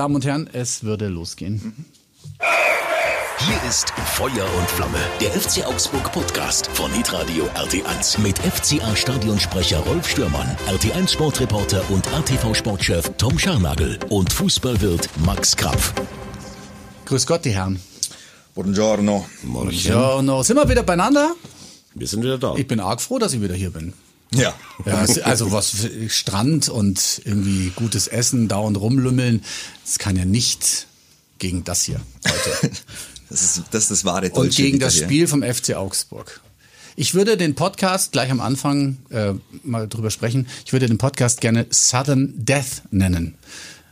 Damen und Herren, es würde losgehen. Hier ist Feuer und Flamme, der FC Augsburg Podcast von Hitradio RT1 mit FCA Stadionsprecher Rolf Stürmann, RT1 Sportreporter und ATV Sportchef Tom Scharnagel und Fußballwirt Max Krapf. Grüß Gott, die Herren. Buongiorno. Buongiorno. Sind wir wieder beieinander? Wir sind wieder da. Ich bin arg froh, dass ich wieder hier bin. Ja. Ja, also was Strand und irgendwie gutes Essen, dauernd rumlümmeln, das kann ja nicht gegen das hier heute. Das ist das, ist das wahre Und Deutsche gegen wieder das hier. Spiel vom FC Augsburg. Ich würde den Podcast gleich am Anfang äh, mal drüber sprechen. Ich würde den Podcast gerne Sudden Death nennen.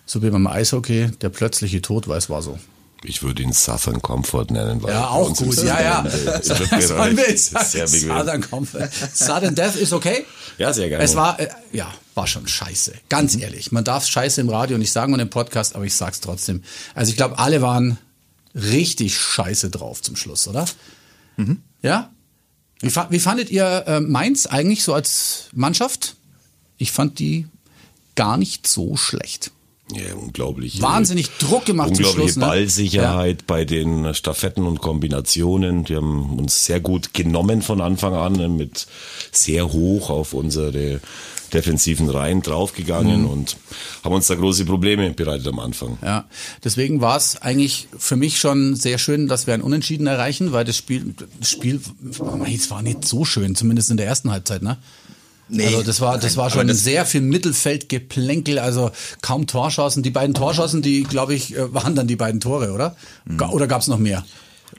So wie beim Eishockey, der plötzliche Tod, weil es war so. Ich würde ihn Southern Comfort nennen. Weil Ja, auch gut. Ja, ja. Sollen wir jetzt. Sudden Comfort. Sudden Death ist okay? Ja, sehr gerne. Es war, äh, ja, war schon scheiße. Ganz ehrlich. Man darf Scheiße im Radio nicht sagen und im Podcast, aber ich sag's trotzdem. Also ich glaube, alle waren richtig scheiße drauf zum Schluss, oder? Ja? Wie, fa- wie fandet ihr äh, Mainz eigentlich so als Mannschaft? Ich fand die gar nicht so schlecht. Ja, unglaublich. Wahnsinnig Druck gemacht zum Unglaubliche Schluss, ne? Ballsicherheit bei den Staffetten und Kombinationen. Die haben uns sehr gut genommen von Anfang an, ne, mit sehr hoch auf unsere defensiven Reihen draufgegangen Mhm. und haben uns da große Probleme bereitet am Anfang. Ja, deswegen war es eigentlich für mich schon sehr schön, dass wir ein Unentschieden erreichen, weil das Spiel, das Spiel, es war nicht so schön, zumindest in der ersten Halbzeit, ne? Nee. also das war, das war schon sehr viel Mittelfeldgeplänkel, also kaum Torschancen. Die beiden Torschancen, die glaube ich äh, waren dann die beiden Tore, oder? Ga- Oder gab es noch mehr?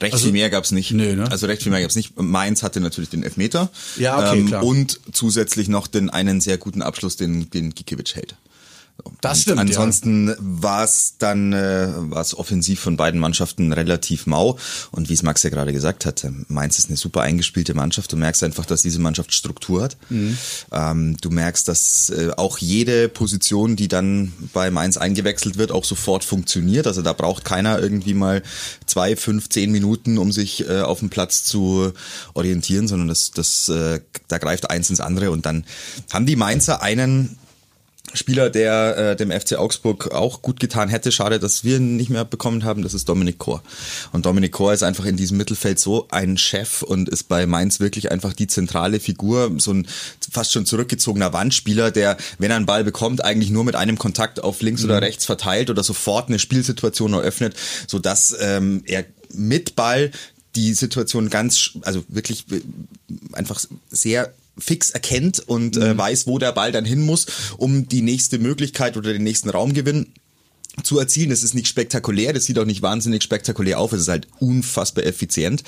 Recht Also- viel mehr gab's nicht. Nö, ne? Also recht viel mehr gab's nicht. Mainz hatte natürlich den Elfmeter. Ähm, Ja, okay, klar. Und zusätzlich noch den einen sehr guten Abschluss, den, den Gikiewicz hält. Das stimmt, ja. Ansonsten war es dann äh, war's offensiv von beiden Mannschaften relativ mau. Und wie es Max ja gerade gesagt hat, äh, Mainz ist eine super eingespielte Mannschaft. Du merkst einfach, dass diese Mannschaft Struktur hat. Mhm. Ähm, du merkst, dass äh, auch jede Position, die dann bei Mainz eingewechselt wird, auch sofort funktioniert. Also da braucht keiner irgendwie mal zwei, fünf, zehn Minuten, um sich äh, auf dem Platz zu orientieren, sondern das, das, äh, da greift eins ins andere. Und dann haben die Mainzer einen Spieler, der äh, dem FC Augsburg auch gut getan hätte. Schade, dass wir ihn nicht mehr bekommen haben. Das ist Dominik Kor. Und Dominik Kor ist einfach in diesem Mittelfeld so ein Chef und ist bei Mainz wirklich einfach die zentrale Figur. So ein fast schon zurückgezogener Wandspieler, der, wenn er einen Ball bekommt, eigentlich nur mit einem Kontakt auf links oder rechts verteilt oder sofort eine Spielsituation eröffnet, so dass ähm, er mit Ball die Situation ganz, also wirklich äh, einfach sehr fix erkennt und äh, weiß, wo der Ball dann hin muss, um die nächste Möglichkeit oder den nächsten Raumgewinn zu erzielen. Das ist nicht spektakulär, das sieht auch nicht wahnsinnig spektakulär auf, es ist halt unfassbar effizient.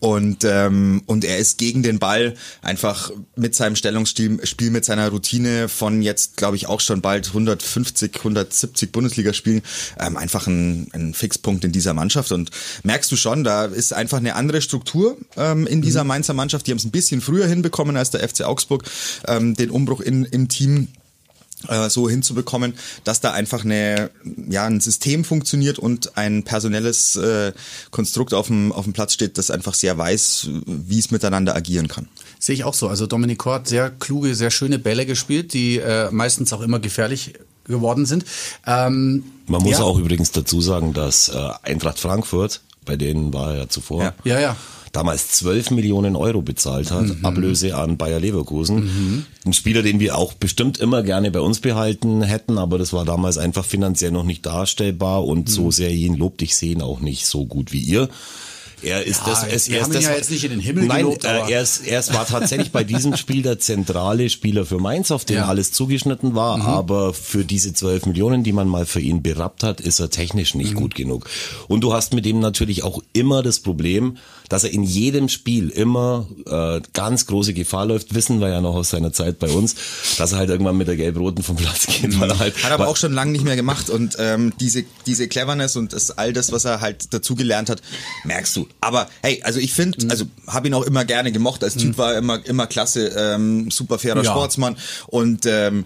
Und, ähm, und er ist gegen den Ball einfach mit seinem Stellungsstil, Spiel mit seiner Routine von jetzt, glaube ich, auch schon bald 150, 170 Bundesligaspielen, ähm, einfach ein, ein Fixpunkt in dieser Mannschaft. Und merkst du schon, da ist einfach eine andere Struktur ähm, in dieser Mainzer Mannschaft. Die haben es ein bisschen früher hinbekommen als der FC Augsburg, ähm, den Umbruch in, im Team so hinzubekommen, dass da einfach eine, ja, ein System funktioniert und ein personelles äh, Konstrukt auf dem, auf dem Platz steht, das einfach sehr weiß, wie es miteinander agieren kann. Sehe ich auch so. Also Dominik Kor hat sehr kluge, sehr schöne Bälle gespielt, die äh, meistens auch immer gefährlich geworden sind. Ähm, Man muss ja. auch übrigens dazu sagen, dass äh, Eintracht Frankfurt, bei denen war er ja zuvor, Ja. Ja, ja. Damals 12 Millionen Euro bezahlt hat, Mhm. Ablöse an Bayer Leverkusen. Ein Spieler, den wir auch bestimmt immer gerne bei uns behalten hätten, aber das war damals einfach finanziell noch nicht darstellbar und Mhm. so sehr ihn lobt, ich sehe ihn auch nicht so gut wie ihr. Er ist Ja, das, es, wir er haben ist ihn das, ja jetzt nicht in den Himmel Nein, gelobt, äh, er, ist, er ist, war tatsächlich bei diesem Spiel der zentrale Spieler für Mainz, auf den Ja. Mhm. alles zugeschnitten war, aber für diese 12 Millionen, die man mal für ihn berappt hat, ist er technisch nicht Mhm. gut genug. Und du hast mit ihm natürlich auch immer das Problem, dass er in jedem Spiel immer äh, ganz große Gefahr läuft, wissen wir ja noch aus seiner Zeit bei uns, dass er halt irgendwann mit der Gelb-Roten vom Platz geht, weil er halt Hat aber auch schon lange nicht mehr gemacht und ähm, diese, diese Cleverness und das, all das, was er halt dazugelernt hat, merkst du. Aber hey, also ich finde, Mhm. also habe ihn auch immer gerne gemocht. Als Typ war er immer, immer klasse, ähm, super fairer Ja. Sportsmann und ähm,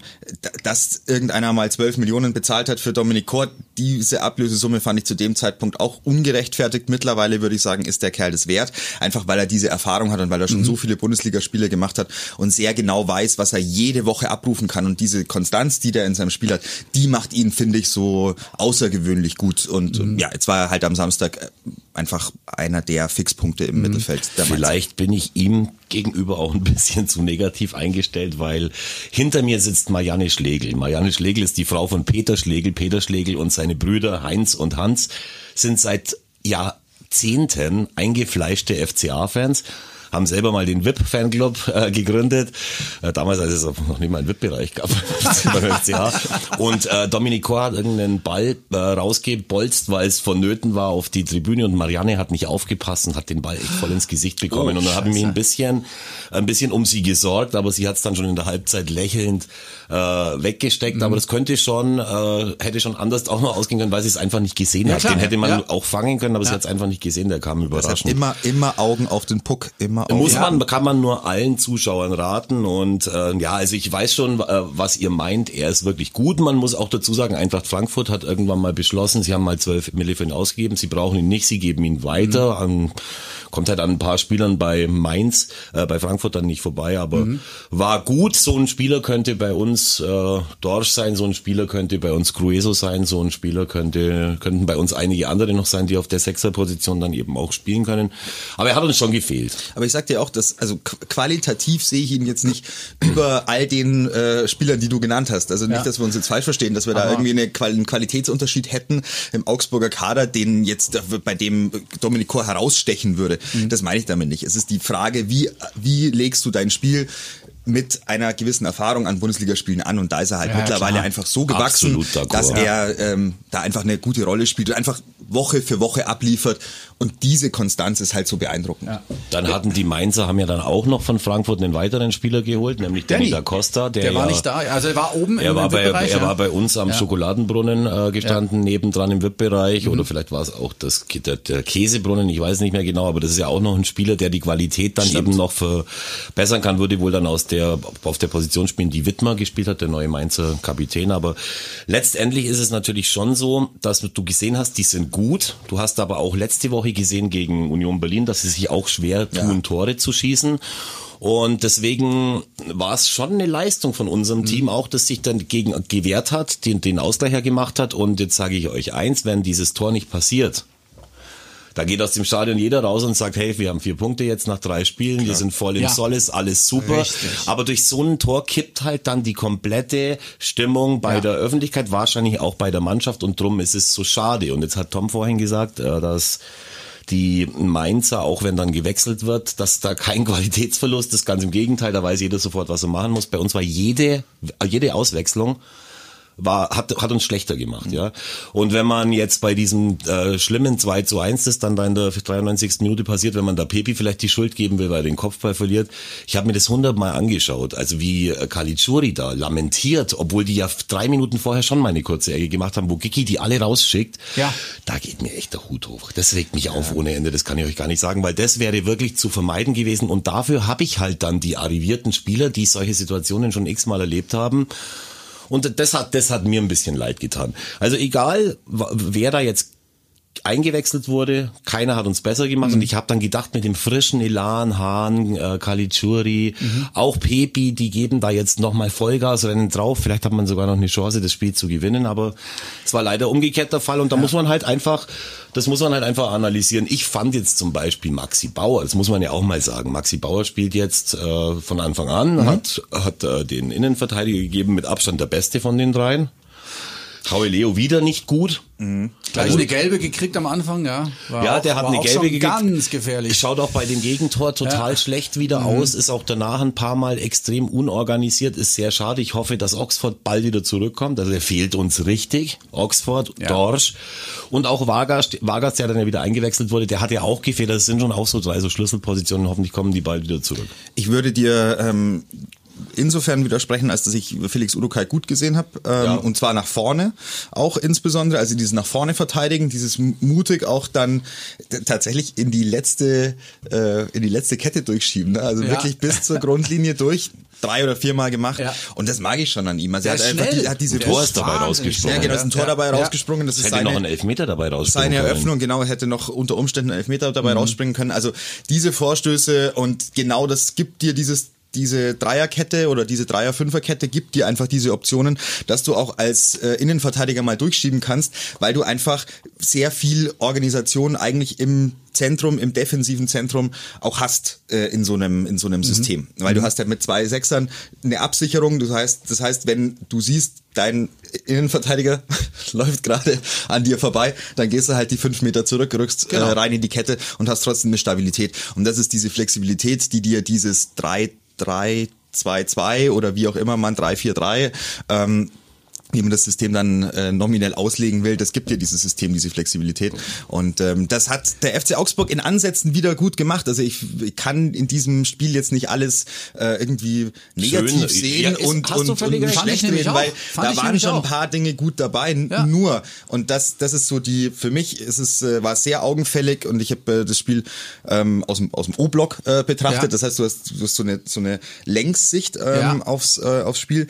dass irgendeiner mal 12 Millionen bezahlt hat für Dominik Kort, diese Ablösesumme fand ich zu dem Zeitpunkt auch ungerechtfertigt. Mittlerweile würde ich sagen, ist der Kerl das wert, einfach weil er diese Erfahrung hat und weil er schon mhm. so viele Bundesligaspiele gemacht hat und sehr genau weiß, was er jede Woche abrufen kann und diese Konstanz, die der in seinem Spiel hat, die macht ihn, finde ich, so außergewöhnlich gut und mhm. ja, jetzt war er halt am Samstag äh, einfach einer der Fixpunkte im mhm. Mittelfeld. Vielleicht bin ich ihm gegenüber auch ein bisschen zu negativ eingestellt, weil hinter mir sitzt Marianne Schlegel. Marianne Schlegel ist die Frau von Peter Schlegel. Peter Schlegel und seine Brüder Heinz und Hans sind seit Jahrzehnten eingefleischte FCA-Fans haben selber mal den VIP-Fanclub äh, gegründet. Äh, damals, als es noch nicht mal einen VIP-Bereich gab beim FCA. Und äh, Dominik Kor hat irgendeinen Ball äh, rausgebolzt, weil es vonnöten war auf die Tribüne und Marianne hat nicht aufgepasst und hat den Ball echt voll ins Gesicht bekommen. Oh, und dann habe ich mich ein bisschen, ein bisschen um sie gesorgt, aber sie hat es dann schon in der Halbzeit lächelnd äh, weggesteckt. Mhm. Aber das könnte schon, äh, hätte schon anders auch noch ausgehen können, weil sie es einfach nicht gesehen ja, hat. Klar, den hätte man ja. auch fangen können, aber ja. sie hat es einfach nicht gesehen. Der kam überraschend. immer, immer Augen auf den Puck, immer muss man, kann man nur allen Zuschauern raten und äh, ja, also ich weiß schon, äh, was ihr meint. Er ist wirklich gut. Man muss auch dazu sagen, Eintracht Frankfurt hat irgendwann mal beschlossen, sie haben mal 12 Mille für ihn ausgegeben, sie brauchen ihn nicht, sie geben ihn weiter. Mhm. An, kommt halt an ein paar Spielern bei Mainz, äh, bei Frankfurt dann nicht vorbei, aber mhm. war gut. So ein Spieler könnte bei uns äh, Dorsch sein, so ein Spieler könnte bei uns Crueso sein, so ein Spieler könnte könnten bei uns einige andere noch sein, die auf der Sechserposition dann eben auch spielen können. Aber er hat uns schon gefehlt. Aber ich sag dir auch, dass also qualitativ sehe ich ihn jetzt nicht über all den äh, Spielern, die du genannt hast. Also nicht, ja. dass wir uns jetzt falsch verstehen, dass wir Aha. da irgendwie eine, einen Qualitätsunterschied hätten im Augsburger Kader, den jetzt bei dem Dominik Kor herausstechen würde. Mhm. Das meine ich damit nicht. Es ist die Frage, wie, wie legst du dein Spiel mit einer gewissen Erfahrung an Bundesligaspielen an und da ist er halt ja, mittlerweile klar. einfach so gewachsen, dass er ähm, da einfach eine gute Rolle spielt und einfach Woche für Woche abliefert und diese Konstanz ist halt so beeindruckend. Ja. Dann hatten die Mainzer haben ja dann auch noch von Frankfurt einen weiteren Spieler geholt, nämlich Danny da Costa. Der, der war ja, nicht da, also er war oben er im war bei, Er ja. war bei uns am Schokoladenbrunnen äh, gestanden, nebendran im VIP-Bereich mhm. oder vielleicht war es auch das, der, der, Käsebrunnen, ich weiß nicht mehr genau, aber das ist ja auch noch ein Spieler, der die Qualität dann Stimmt. eben noch verbessern kann, würde wohl dann aus der auf der Position spielen, die Wittmer gespielt hat, der neue Mainzer Kapitän. Aber letztendlich ist es natürlich schon so, dass du gesehen hast, die sind gut. Du hast aber auch letzte Woche gesehen gegen Union Berlin, dass sie sich auch schwer tun, ja. Tore zu schießen. Und deswegen war es schon eine Leistung von unserem mhm. Team auch, dass sich dann gegen gewehrt hat, den, den Ausgleicher gemacht hat. Und jetzt sage ich euch eins, wenn dieses Tor nicht passiert, da geht aus dem Stadion jeder raus und sagt, hey, wir haben vier Punkte jetzt nach drei Spielen, Klar. wir sind voll im ja. Soll, ist alles super. Richtig. Aber durch so ein Tor kippt halt dann die komplette Stimmung bei ja. der Öffentlichkeit, wahrscheinlich auch bei der Mannschaft und drum ist es so schade. Und jetzt hat Tom vorhin gesagt, äh, dass die Mainzer, auch wenn dann gewechselt wird, dass da kein Qualitätsverlust ist, ganz im Gegenteil, da weiß jeder sofort, was er machen muss. Bei uns war jede, jede Auswechslung war, hat, hat uns schlechter gemacht, ja. Und wenn man jetzt bei diesem äh, schlimmen 2 zu 1, das dann da in der 93. Minute passiert, wenn man da Pepi vielleicht die Schuld geben will, weil er den Kopfball verliert, ich habe mir das hundertmal angeschaut, also wie äh, Caligiuri da lamentiert, obwohl die ja drei Minuten vorher schon mal eine kurze Ecke gemacht haben, wo Giki die alle rausschickt, ja. da geht mir echt der Hut hoch. Das regt mich ja. auf ohne Ende, das kann ich euch gar nicht sagen, weil das wäre wirklich zu vermeiden gewesen und dafür habe ich halt dann die arrivierten Spieler, die solche Situationen schon x-mal erlebt haben, und das hat, das hat mir ein bisschen leid getan. Also egal, wer da jetzt eingewechselt wurde, keiner hat uns besser gemacht mhm. und ich habe dann gedacht mit dem frischen Elan, Hahn, äh, Caligiuri, mhm. auch Pepi, die geben da jetzt nochmal Vollgas, rennen drauf, vielleicht hat man sogar noch eine Chance, das Spiel zu gewinnen, aber es war leider umgekehrt der Fall und da ja. muss man halt einfach, das muss man halt einfach analysieren. Ich fand jetzt zum Beispiel Maxi Bauer, das muss man ja auch mal sagen, Maxi Bauer spielt jetzt äh, von Anfang an, mhm. hat, hat äh, den Innenverteidiger gegeben, mit Abstand der Beste von den dreien. Howie Leo wieder nicht gut. Mhm. Gleich also, eine gelbe gekriegt am Anfang, ja. War ja, der auch, hat eine gelbe gekriegt. Ganz gefährlich. Schaut auch bei dem Gegentor total ja. schlecht wieder mhm. aus, ist auch danach ein paar Mal extrem unorganisiert, ist sehr schade. Ich hoffe, dass Oxford bald wieder zurückkommt. Also er fehlt uns richtig. Oxford, ja. Dorsch und auch Vargas, Vargas, der dann ja wieder eingewechselt wurde, der hat ja auch gefehlt. Das sind schon auch so drei so Schlüsselpositionen. Hoffentlich kommen die bald wieder zurück. Ich würde dir ähm, insofern widersprechen, als dass ich Felix Urukai gut gesehen habe. Ähm, Ja. Und zwar nach vorne auch insbesondere. Also dieses nach vorne verteidigen, dieses mutig auch dann tatsächlich in die letzte, äh, in die letzte Kette durchschieben. Ne? Also Ja. wirklich bis zur Grundlinie durch. Drei oder viermal gemacht. Ja. Und das mag ich schon an ihm. Also er hat einfach schnell. die, hat diese Tor ist dabei rausgesprungen. Ja, genau, ist ein Tor Ja. dabei Ja. rausgesprungen. Das Es ist hätte noch seine, einen Elfmeter dabei rausspringen seine können. Eröffnung, genau, hätte noch unter Umständen einen Elfmeter dabei Mhm. rausspringen können. Also diese Vorstöße und genau das gibt dir dieses diese Dreierkette oder diese Dreier-Fünfer-Kette gibt dir einfach diese Optionen, dass du auch als äh, Innenverteidiger mal durchschieben kannst, weil du einfach sehr viel Organisation eigentlich im Zentrum, im defensiven Zentrum auch hast äh, in so einem in so einem System, weil du hast ja mit zwei Sechsern eine Absicherung. Das heißt, das heißt, wenn du siehst, dein Innenverteidiger läuft gerade an dir vorbei, dann gehst du halt die fünf Meter zurück, rückst Genau. äh, rein in die Kette und hast trotzdem eine Stabilität. Und das ist diese Flexibilität, die dir dieses 3 3 2 2 oder wie auch immer man 3 4 3 ähm, wie man das System dann äh, nominell auslegen will, das gibt dir dieses System, diese Flexibilität. Und ähm, das hat der FC Augsburg in Ansätzen wieder gut gemacht. Also ich, ich kann in diesem Spiel jetzt nicht alles äh, irgendwie negativ Schön. sehen Ja, und, und, und schlecht reden, weil da waren schon ein auch. paar Dinge gut dabei. Ja. Nur und das das ist so die für mich ist es äh, war sehr augenfällig und ich habe äh, das Spiel ähm, aus dem aus dem O-Block äh, betrachtet. Ja. Das heißt, du hast, du hast so eine so eine Längssicht ähm, Ja. aufs äh, aufs Spiel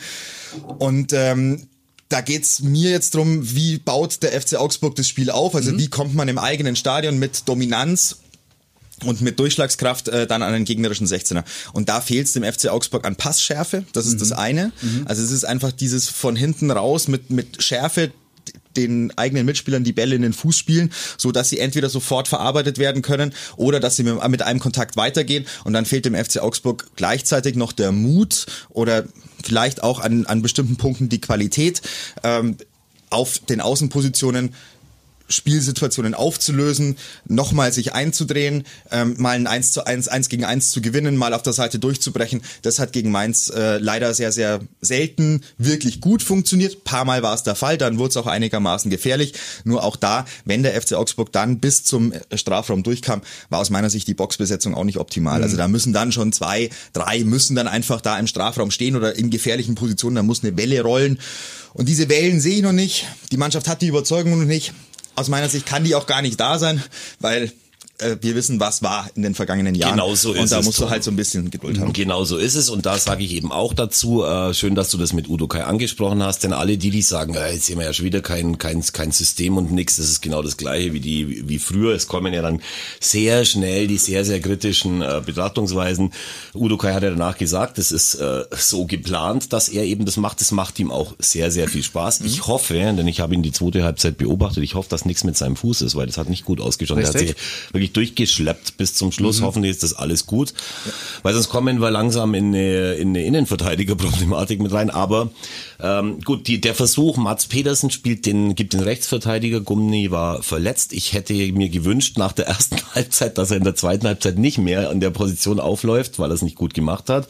und ähm, da geht's mir jetzt drum, wie baut der FC Augsburg das Spiel auf? Mhm. Also wie kommt man im eigenen Stadion mit Dominanz und mit Durchschlagskraft äh, dann an den gegnerischen 16er. Und da fehlt es dem FC Augsburg an Passschärfe, das ist das eine. Also es ist einfach dieses von hinten raus mit, mit Schärfe den eigenen Mitspielern die Bälle in den Fuß spielen, so dass sie entweder sofort verarbeitet werden können oder dass sie mit einem Kontakt weitergehen und dann fehlt dem FC Augsburg gleichzeitig noch der Mut oder vielleicht auch an, an bestimmten Punkten die Qualität ähm, auf den Außenpositionen Spielsituationen aufzulösen, nochmal sich einzudrehen, ähm, mal ein 1 zu 1, 1 gegen 1 zu gewinnen, mal auf der Seite durchzubrechen. Das hat gegen Mainz äh, leider sehr, sehr selten wirklich gut funktioniert. Paar Mal war es der Fall, dann wurde es auch einigermaßen gefährlich. Nur auch da, wenn der FC Augsburg dann bis zum äh, Strafraum durchkam, war aus meiner Sicht die Boxbesetzung auch nicht optimal. Also da müssen dann schon zwei, drei müssen dann einfach da im Strafraum stehen oder in gefährlichen Positionen, da muss eine Welle rollen. Und diese Wellen sehe ich noch nicht. Die Mannschaft hat die Überzeugung noch nicht aus meiner Sicht kann die auch gar nicht da sein, weil äh, wir wissen, was war in den vergangenen Jahren. Genau so Und ist da es, musst du Tom. halt so ein bisschen Geduld haben. Genau so ist es und da sage ich eben auch dazu, äh, schön, dass du das mit Udo Kai angesprochen hast, denn alle die, die sagen, äh, jetzt sehen wir ja schon wieder kein, kein, kein System und nix, das ist genau das gleiche wie die wie früher. Es kommen ja dann sehr schnell die sehr, sehr kritischen äh, Betrachtungsweisen. Udo Kai hat ja danach gesagt, das ist äh, so geplant, dass er eben das macht. Das macht ihm auch sehr, sehr viel Spaß. Mhm. Ich hoffe, denn ich habe ihn die zweite Halbzeit beobachtet, ich hoffe, dass nichts mit seinem Fuß ist, weil das hat nicht gut ausgeschaut. Richtig. Wirklich durchgeschleppt bis zum Schluss. Mhm. Hoffentlich ist das alles gut. Weil sonst kommen wir langsam in eine, in eine Innenverteidigerproblematik mit rein. Aber ähm, gut, die, der Versuch, Mats Pedersen spielt den, gibt den Rechtsverteidiger, Gumni war verletzt. Ich hätte mir gewünscht nach der ersten Halbzeit, dass er in der zweiten Halbzeit nicht mehr an der Position aufläuft, weil er es nicht gut gemacht hat.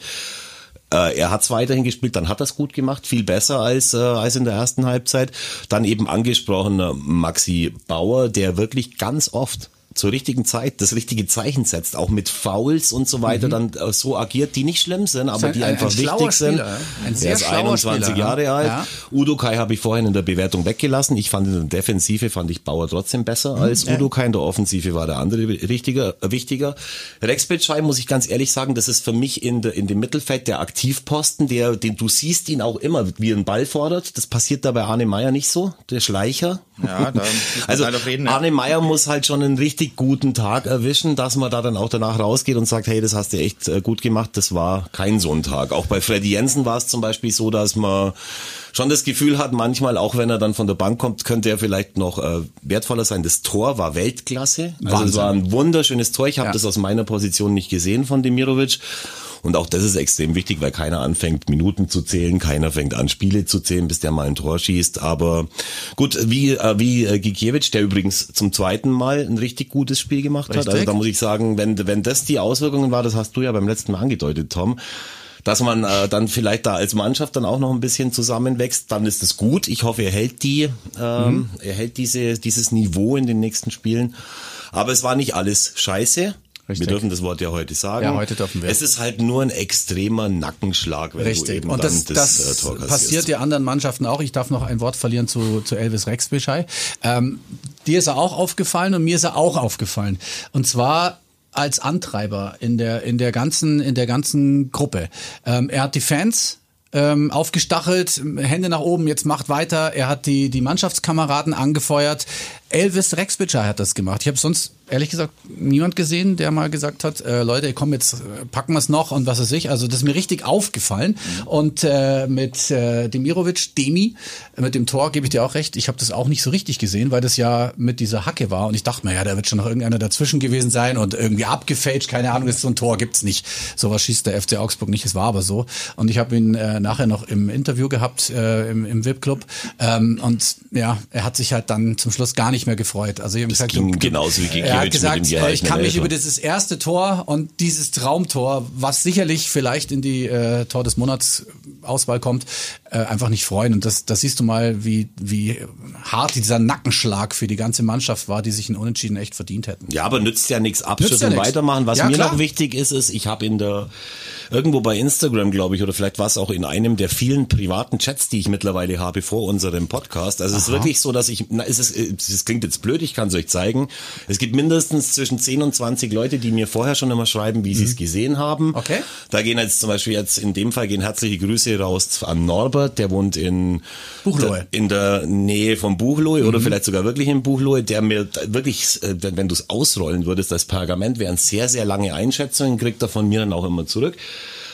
Äh, er hat es weiterhin gespielt, dann hat er es gut gemacht, viel besser als, äh, als in der ersten Halbzeit. Dann eben angesprochener Maxi Bauer, der wirklich ganz oft zur richtigen Zeit das richtige Zeichen setzt, auch mit Fouls und so weiter, dann äh, so agiert, die nicht schlimm sind, aber ein- die ein- einfach ein schlauer wichtig sind. Spieler. Ein er sehr ist schlauer 21 Spieler, Jahre ja. alt. Ja. Udo Kai habe ich vorhin in der Bewertung weggelassen. Ich fand in der Defensive fand ich Bauer trotzdem besser als Udo Kai. In der Offensive war der andere richtiger, äh, wichtiger. Rex Bitschei, muss ich ganz ehrlich sagen, das ist für mich in, der, in dem Mittelfeld der Aktivposten, der, den du siehst ihn auch immer, wie er einen Ball fordert. Das passiert da bei Arne Meyer nicht so, der Schleicher. Ja, da also leider reden, ja. Arne Meyer muss halt schon einen richtig guten Tag erwischen, dass man da dann auch danach rausgeht und sagt, hey, das hast du echt äh, gut gemacht. Das war kein so ein Tag. Auch bei Freddy Jensen war es zum Beispiel so, dass man schon das Gefühl hat, manchmal, auch wenn er dann von der Bank kommt, könnte er vielleicht noch äh, wertvoller sein. Das Tor war Weltklasse. Also es Wahnsinn. war ein wunderschönes Tor. Ich habe Ja. das aus meiner Position nicht gesehen von Demirovic. Und auch das ist extrem wichtig, weil keiner anfängt, Minuten zu zählen, keiner fängt an, Spiele zu zählen, bis der mal ein Tor schießt. Aber gut, wie, äh, wie äh, Gikiewicz, der übrigens zum zweiten Mal ein richtig gutes Spiel gemacht hat. Richtig. Also da muss ich sagen, wenn, wenn das die Auswirkungen war, das hast du ja beim letzten Mal angedeutet, Tom, dass man äh, dann vielleicht da als Mannschaft dann auch noch ein bisschen zusammenwächst, dann ist es gut. Ich hoffe, er hält die, ähm, Mhm. er hält diese, dieses Niveau in den nächsten Spielen. Aber es war nicht alles scheiße. Richtig. Wir dürfen das Wort ja heute sagen. Ja, heute dürfen wir. Es ist halt nur ein extremer Nackenschlag, wenn du Richtig. eben Und dann das, das, das, äh, Tor passiert ja anderen Mannschaften auch. Ich darf noch ein Wort verlieren zu, zu Elvis Rexbeschei. Ähm, dir ist er auch aufgefallen und mir ist er auch aufgefallen. Und zwar als Antreiber in der, in der ganzen, in der ganzen Gruppe. Ähm, er hat die Fans ähm, aufgestachelt, Hände nach oben, jetzt macht weiter. Er hat die, die Mannschaftskameraden angefeuert. Elvis Rexbitschei hat das gemacht. Ich habe sonst ehrlich gesagt niemand gesehen, der mal gesagt hat, äh, Leute, komm, jetzt äh, packen wir es noch und was weiß ich. Also das ist mir richtig aufgefallen. Und äh, mit äh, Demirovic, Demi, mit dem Tor gebe ich dir auch recht. Ich habe das auch nicht so richtig gesehen, weil das ja mit dieser Hacke war. Und ich dachte mir, ja, da wird schon noch irgendeiner dazwischen gewesen sein und irgendwie abgefälscht. Keine Ahnung, ist so ein Tor gibt's nicht. Sowas schießt der FC Augsburg nicht. Es war aber so. Und ich habe ihn äh, nachher noch im Interview gehabt äh, im, im VIP-Club. Ähm, und ja, er hat sich halt dann zum Schluss gar nicht mehr gefreut. Also ich Das gesagt, ging genauso wie gegen Er hat gesagt, äh, ich kann mich gehaltenen über dieses erste Tor und dieses Traumtor, was sicherlich vielleicht in die äh, Tor des Monats Auswahl kommt, äh, einfach nicht freuen. Und das, das siehst du mal, wie, wie hart dieser Nackenschlag für die ganze Mannschaft war, die sich in Unentschieden echt verdient hätten. Ja, aber nützt ja nichts abschütteln, ja weitermachen. Was Ja, mir klar. noch wichtig ist, ist, ich habe in der irgendwo bei Instagram, glaube ich, oder vielleicht war es auch in einem der vielen privaten Chats, die ich mittlerweile habe vor unserem Podcast. Also es ist wirklich so, dass ich, na, es ist, es klingt jetzt blöd, ich kann es euch zeigen. Es gibt mindestens zwischen 10 und 20 Leute, die mir vorher schon immer schreiben, wie sie es gesehen haben. Mhm. Okay. Da gehen jetzt zum Beispiel jetzt in dem Fall gehen herzliche Grüße raus an Norbert, der wohnt in Buchloe. in der Nähe von Buchloe oder vielleicht sogar wirklich in Buchloe, der mir wirklich, äh, wenn, wenn du es ausrollen würdest, das Pergament wären sehr, sehr lange Einschätzungen, kriegt er von mir dann auch immer zurück.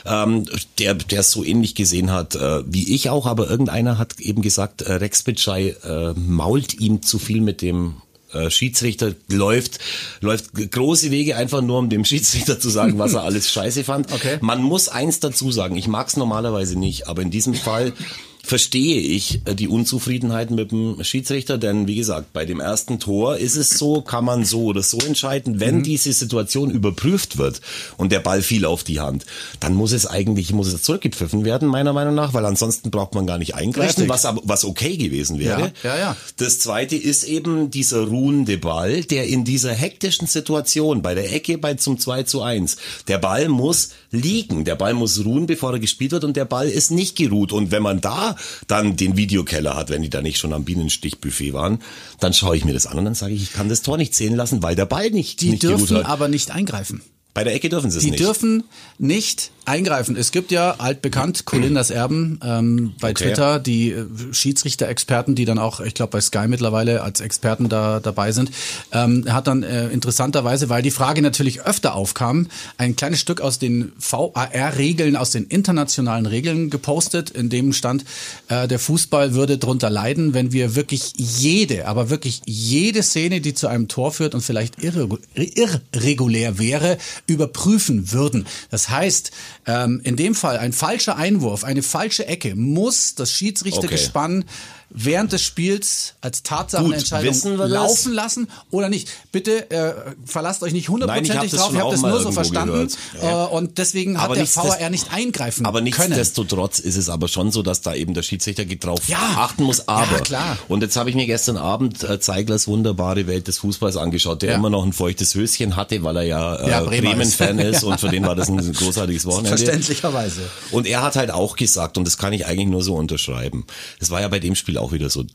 Ähm, der, der es so ähnlich gesehen hat äh, wie ich auch, aber irgendeiner hat eben gesagt, äh, Rex Bitschei äh, mault ihm zu viel mit dem äh, Schiedsrichter läuft, läuft große Wege einfach nur, um dem Schiedsrichter zu sagen, was er alles scheiße fand. Okay. Man muss eins dazu sagen, ich mag es normalerweise nicht, aber in diesem Fall verstehe ich äh, die Unzufriedenheit mit dem Schiedsrichter, denn wie gesagt, bei dem ersten Tor ist es so, kann man so oder so entscheiden, wenn Mhm. diese Situation überprüft wird und der Ball fiel auf die Hand, dann muss es eigentlich muss es zurückgepfiffen werden, meiner Meinung nach, weil ansonsten braucht man gar nicht eingreifen, Richtig. was aber was okay gewesen wäre. Ja, ja, ja. Das zweite ist eben dieser ruhende Ball, der in dieser hektischen Situation bei der Ecke bei zum 2 zu 1, der Ball muss liegen, der Ball muss ruhen, bevor er gespielt wird und der Ball ist nicht geruht. Und wenn man da dann den Videokeller hat, wenn die da nicht schon am Bienenstichbuffet waren, dann schaue ich mir das an und dann sage ich, ich kann das Tor nicht zählen lassen, weil der Ball nicht, Die nicht dürfen aber nicht eingreifen. Bei der Ecke dürfen sie es Die nicht. dürfen nicht eingreifen. Es gibt ja altbekannt Colindas Erben ähm, bei Okay. Twitter, die äh, Schiedsrichter-Experten, die dann auch, ich glaube, bei Sky mittlerweile als Experten da dabei sind. Ähm, hat dann äh, interessanterweise, weil die Frage natürlich öfter aufkam, ein kleines Stück aus den VAR-Regeln, aus den internationalen Regeln gepostet, in dem stand, äh, der Fußball würde drunter leiden, wenn wir wirklich jede, aber wirklich jede Szene, die zu einem Tor führt und vielleicht irregu- irregulär wäre, überprüfen würden. Das heißt, ähm, in dem Fall ein falscher Einwurf, eine falsche Ecke muss das Schiedsrichtergespann während des Spiels als Tatsachenentscheidung laufen lassen oder nicht. Bitte äh, verlasst euch nicht hundertprozentig drauf, ich habe das nur so verstanden gehört. äh, und deswegen hat Aber der nichtsdest- VAR nicht eingreifen Aber können. nichtsdestotrotz ist es aber schon so, dass da eben der Schiedsrichter drauf Ja. achten muss. Aber Ja, klar. und jetzt habe ich mir gestern Abend äh, Zeiglers wunderbare Welt des Fußballs angeschaut, der Ja. immer noch ein feuchtes Höschen hatte, weil er ja, äh, Ja, Bremen-Fan ist. ist und für den war das ein großartiges Wochenende. Verständlicherweise. Und er hat halt auch gesagt, und das kann ich eigentlich nur so unterschreiben, das war ja bei dem Spiel auch wieder so,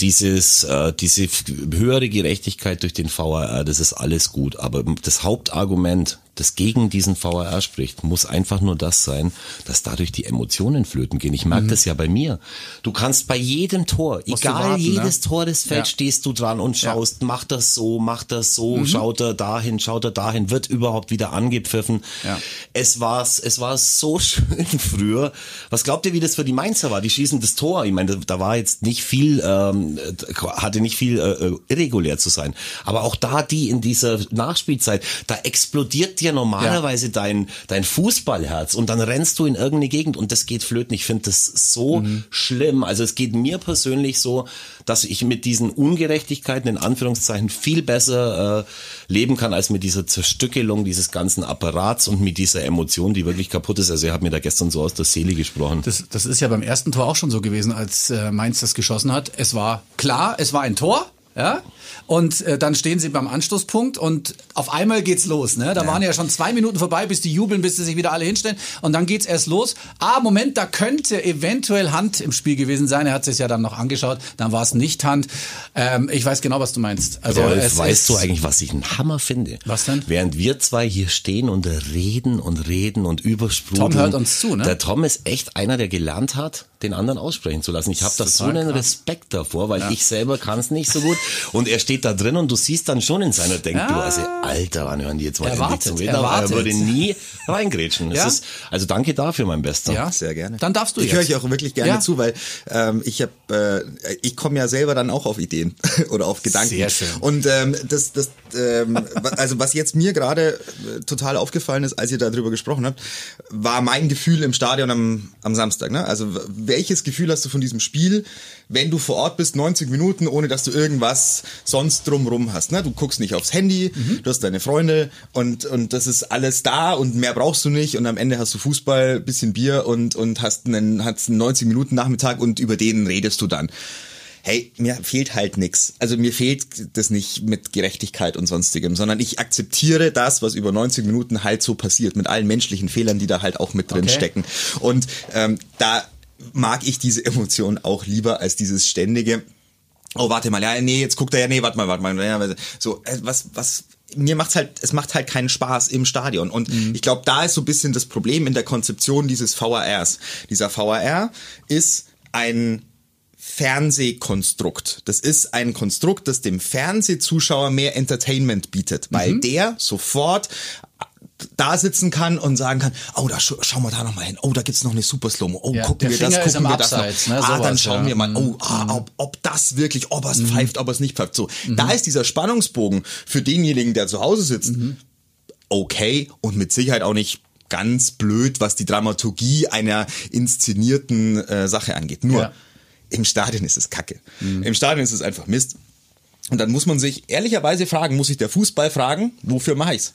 dieses, äh, diese höhere Gerechtigkeit durch den VAR, das ist alles gut. Aber das Hauptargument, das gegen diesen VAR spricht, muss einfach nur das sein, dass dadurch die Emotionen flöten gehen. Ich merke das ja bei mir. Du kannst bei jedem Tor, Mhm. Musst egal warten, jedes ne? Tor des Felds, Ja. stehst du dran und Ja. Mhm. schaust, macht das so, macht das so, schaut er dahin, schaut er dahin, wird überhaupt wieder angepfiffen. Ja. Es war, es war so schön früher. Was glaubt ihr, wie das für die Mainzer war? Die schießen das Tor. Ich meine, da- war jetzt nicht viel, ähm, hatte nicht viel äh, irregulär zu sein. Aber auch da die in dieser Nachspielzeit, da explodiert dir normalerweise dein, dein Fußballherz und dann rennst du in irgendeine Gegend und das geht flöten. Ich finde das so schlimm. Also es geht mir persönlich so, dass ich mit diesen Ungerechtigkeiten in Anführungszeichen viel besser äh, leben kann als mit dieser Zerstückelung dieses ganzen Apparats und mit dieser Emotion, die wirklich kaputt ist. Also ihr habt mir da gestern so aus der Seele gesprochen. Das, das ist ja beim ersten Tor auch schon so gewesen, als äh, Mainz das geschossen hat. Es war klar, es war ein Tor. Ja? Und äh, dann stehen sie beim Anstoßpunkt und auf einmal geht's los. Ne? Da waren ja schon zwei Minuten vorbei, bis die jubeln, bis sie sich wieder alle hinstellen. Und dann geht's erst los. Ah, Moment, da könnte eventuell Hand im Spiel gewesen sein. Er hat sich ja dann noch angeschaut. Dann war es nicht Hand. Ähm, ich weiß genau, was du meinst. Also Rolf, es weißt du eigentlich, was ich einen Hammer finde? Was denn? Während wir zwei hier stehen und reden und reden und übersprudeln. Tom hört uns zu, ne? Der Tom ist echt einer, der gelernt hat, den anderen aussprechen zu lassen. Ich habe da so einen krass. Respekt davor, weil ich selber kann es nicht so gut. Und er steht da drin und du siehst dann schon in seiner Denkblase, Alter, wann hören die jetzt mal Er endlich wartet, zum er Reden? Aber er würde nie reingrätschen. Ja. ist, also danke dafür, mein Bester. Ja. Sehr gerne. Dann darfst du Ich jetzt. höre euch auch wirklich gerne Ja. zu, weil ähm, ich habe, äh, ich komme ja selber dann auch auf Ideen oder auf Gedanken. Sehr schön. Und ähm, das, das, ähm, also was jetzt mir gerade äh, total aufgefallen ist, als ihr darüber gesprochen habt, war mein Gefühl im Stadion am, am Samstag. Ne? Also welches Gefühl hast du von diesem Spiel, wenn du vor Ort bist, 90 Minuten, ohne dass du irgendwas sonst drumrum hast? Ne? Du guckst nicht aufs Handy, du hast deine Freunde und und das ist alles da und mehr brauchst du nicht und am Ende hast du Fußball, bisschen Bier und und hast einen hast einen 90 Minuten Nachmittag und über den redest du dann. Hey, mir fehlt halt nix. Also mir fehlt das nicht mit Gerechtigkeit und sonstigem, sondern ich akzeptiere das, was über 90 Minuten halt so passiert, mit allen menschlichen Fehlern, die da halt auch mit drin Okay. stecken. Und ähm, da mag ich diese Emotion auch lieber als dieses ständige, oh, warte mal, ja, nee, jetzt guckt er ja, nee, warte mal, warte mal. So, äh, was, was, mir macht's halt, es macht halt keinen Spaß im Stadion. Und ich glaube, da ist so ein bisschen das Problem in der Konzeption dieses VARs. Dieser VAR ist ein Fernsehkonstrukt. Das ist ein Konstrukt, das dem Fernsehzuschauer mehr Entertainment bietet, weil der sofort da sitzen kann und sagen kann, oh, da scha schauen wir da noch mal hin. Oh, da gibt's noch eine Super Slow-Mo. Oh, Ja, gucken wir das, Finger ist gucken wir das noch. Abseits, ne, ah, dann schauen ja. wir mal. Mhm. Oh, ah, ob, ob das wirklich, ob er es pfeift, ob er es nicht pfeift. So, da ist dieser Spannungsbogen für denjenigen, der zu Hause sitzt, okay und mit Sicherheit auch nicht ganz blöd, was die Dramaturgie einer inszenierten äh, Sache angeht. Nur Ja. im Stadion ist es Kacke. Im Stadion ist es einfach Mist. Und dann muss man sich ehrlicherweise fragen, muss sich der Fußball fragen, wofür mache ich's?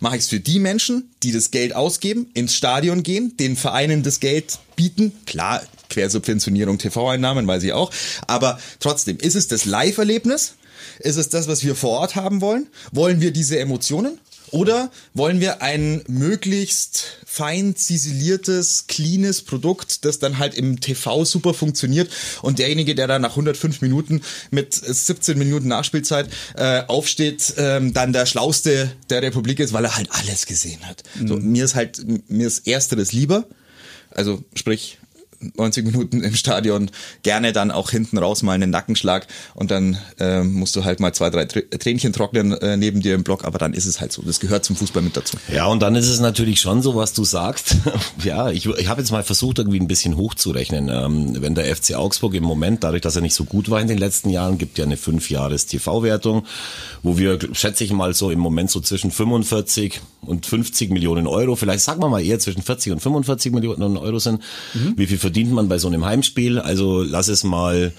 Mache ich's für die Menschen, die das Geld ausgeben, ins Stadion gehen, den Vereinen das Geld bieten? Klar, Quersubventionierung, TV-Einnahmen, weiß ich auch. Aber trotzdem, ist es das Live-Erlebnis? Ist es das, was wir vor Ort haben wollen? Wollen wir diese Emotionen? Oder wollen wir ein möglichst fein ziseliertes, cleanes Produkt, das dann halt im TV super funktioniert und derjenige, der dann nach 105 Minuten mit 17 Minuten Nachspielzeit äh, aufsteht, ähm, dann der Schlauste der Republik ist, weil er halt alles gesehen hat. So, mir ist halt, mir ist Ersteres lieber, also sprich 90 Minuten im Stadion, gerne dann auch hinten raus mal einen Nackenschlag und dann ähm, musst du halt mal zwei, drei Tr- Tränchen trocknen äh, neben dir im Block, aber dann ist es halt so. Das gehört zum Fußball mit dazu. Ja, und dann ist es natürlich schon so, was du sagst. ja, ich, ich habe jetzt mal versucht, irgendwie ein bisschen hochzurechnen. Ähm, wenn der FC Augsburg im Moment, dadurch, dass er nicht so gut war in den letzten Jahren, gibt ja eine fünf Jahres TV-Wertung, wo wir, schätze ich mal, so im Moment so zwischen 45 und 50 Millionen Euro, vielleicht sagen wir mal eher zwischen 40 und 45 Millionen Euro sind. Wie viel verdient man bei so einem Heimspiel? Also lass es mal,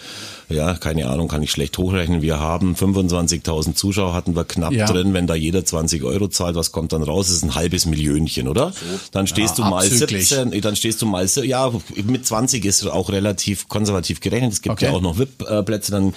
ja, keine Ahnung, kann ich schlecht hochrechnen. Wir haben 25.000 Zuschauer, hatten wir knapp Ja. drin. Wenn da jeder 20 Euro zahlt, was kommt dann raus? Das ist ein halbes Millionchen, oder? Dann stehst Ja, du mal abzüglich. 17, dann stehst du mal, ja, mit 20 ist auch relativ konservativ gerechnet. Es gibt Okay. ja auch noch VIP-Plätze. Dann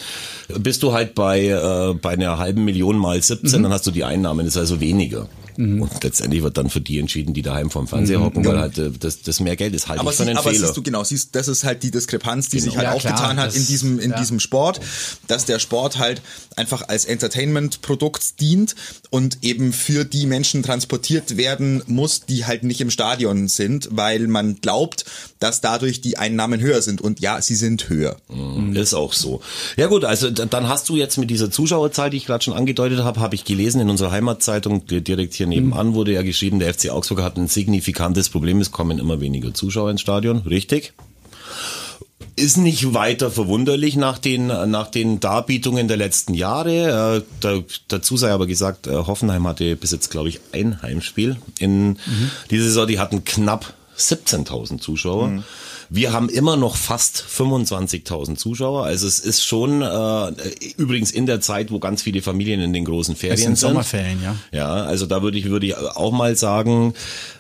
bist du halt bei, äh, bei einer halben Million mal 17, Mhm. dann hast du die Einnahmen, das ist also weniger. Und letztendlich wird dann für die entschieden, die daheim vorm Fernseher hocken, weil halt äh, das, das mehr Geld ist, halte Mhm. Aber, ich für sie, aber Fehler. siehst du genau, siehst, das ist halt die Diskrepanz, die Genau. sich halt Ja, aufgetan klar, hat in diesem in ja. diesem Sport, dass der Sport halt einfach als Entertainment-Produkt dient und eben für die Menschen transportiert werden muss, die halt nicht im Stadion sind, weil man glaubt, dass dadurch die Einnahmen höher sind und ja, sie sind höher. Mhm. Ist auch so. Ja gut, also dann hast du jetzt mit dieser Zuschauerzahl, die ich gerade schon angedeutet habe, habe ich gelesen in unserer Heimatzeitung, die direkt hier nebenan wurde ja geschrieben, der FC Augsburg hat ein signifikantes Problem, es kommen immer weniger Zuschauer ins Stadion, richtig? Ist nicht weiter verwunderlich nach den, nach den Darbietungen der letzten Jahre. Äh, da, dazu sei aber gesagt, äh, Hoffenheim hatte bis jetzt, glaube ich, ein Heimspiel in dieser Saison. Die hatten knapp 17.000 Zuschauer. Wir haben immer noch fast 25.000 Zuschauer. Also es ist schon äh, übrigens in der Zeit, wo ganz viele Familien in den großen Ferien Es sind. Sommerferien, ja. Ja, also da würde ich, würde ich auch mal sagen,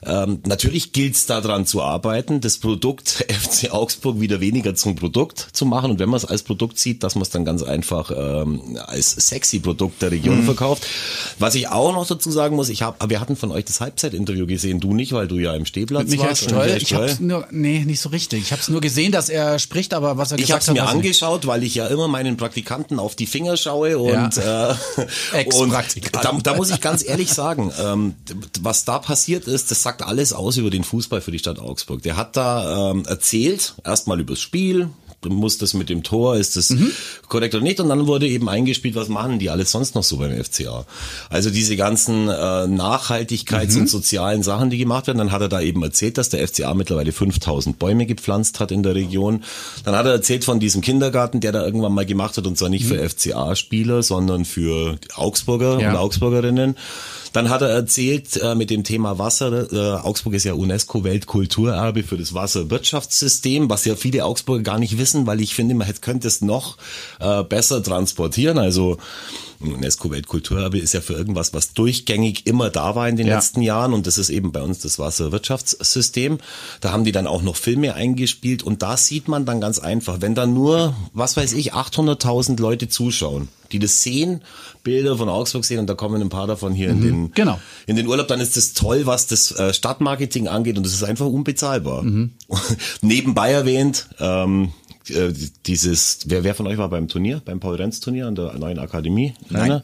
ähm, natürlich gilt es daran zu arbeiten, das Produkt FC Augsburg wieder weniger zum Produkt zu machen. Und wenn man es als Produkt sieht, dass man es dann ganz einfach ähm, als sexy Produkt der Mhm. Region verkauft. Was ich auch noch dazu sagen muss, ich habe, wir hatten von euch das Halbzeitinterview gesehen, du nicht, weil du ja im Stehplatz Michael warst. Stoll, ich hab's nur, nee, nicht so richtig. Ich habe es nur gesehen, dass er spricht, aber was er Ich habe gesagt es mir hat, ich nicht. angeschaut, weil ich ja immer meinen Praktikanten auf die Finger schaue und, Ja. äh, und da, da muss ich ganz ehrlich sagen, ähm, was da passiert ist, das sagt alles aus über den Fußball für die Stadt Augsburg. Der hat da ähm, erzählt, erstmal übers Spiel, muss das mit dem Tor, ist das Mhm. korrekt oder nicht? Und dann wurde eben eingespielt, was machen die alles sonst noch so beim FCA? Also diese ganzen äh, Nachhaltigkeits- Mhm. und sozialen Sachen, die gemacht werden. Dann hat er da eben erzählt, dass der FCA mittlerweile 5000 Bäume gepflanzt hat in der Region. Dann hat er erzählt von diesem Kindergarten, der da irgendwann mal gemacht hat, und zwar nicht für FCA-Spieler, sondern für Augsburger Ja. und Augsburgerinnen. Dann hat er erzählt äh, mit dem Thema Wasser, äh, Augsburg ist ja UNESCO-Weltkulturerbe für das Wasserwirtschaftssystem, was ja viele Augsburger gar nicht wissen, weil ich finde, man hätte, könnte es noch äh, besser transportieren. Also UNESCO-Weltkulturerbe ist ja für irgendwas, was durchgängig immer da war in den Ja. letzten Jahren und das ist eben bei uns das Wasserwirtschaftssystem. Da haben die dann auch noch Filme eingespielt und da sieht man dann ganz einfach, wenn da nur, was weiß ich, 800.000 Leute zuschauen, die das sehen, Bilder von Augsburg sehen und da kommen ein paar davon hier in den genau. in den Urlaub, dann ist das toll, was das äh, Stadtmarketing angeht und das ist einfach unbezahlbar. Nebenbei erwähnt, ähm, äh, dieses, wer, wer von euch war beim Turnier, beim Paul-Renz-Turnier an der neuen Akademie? Keiner?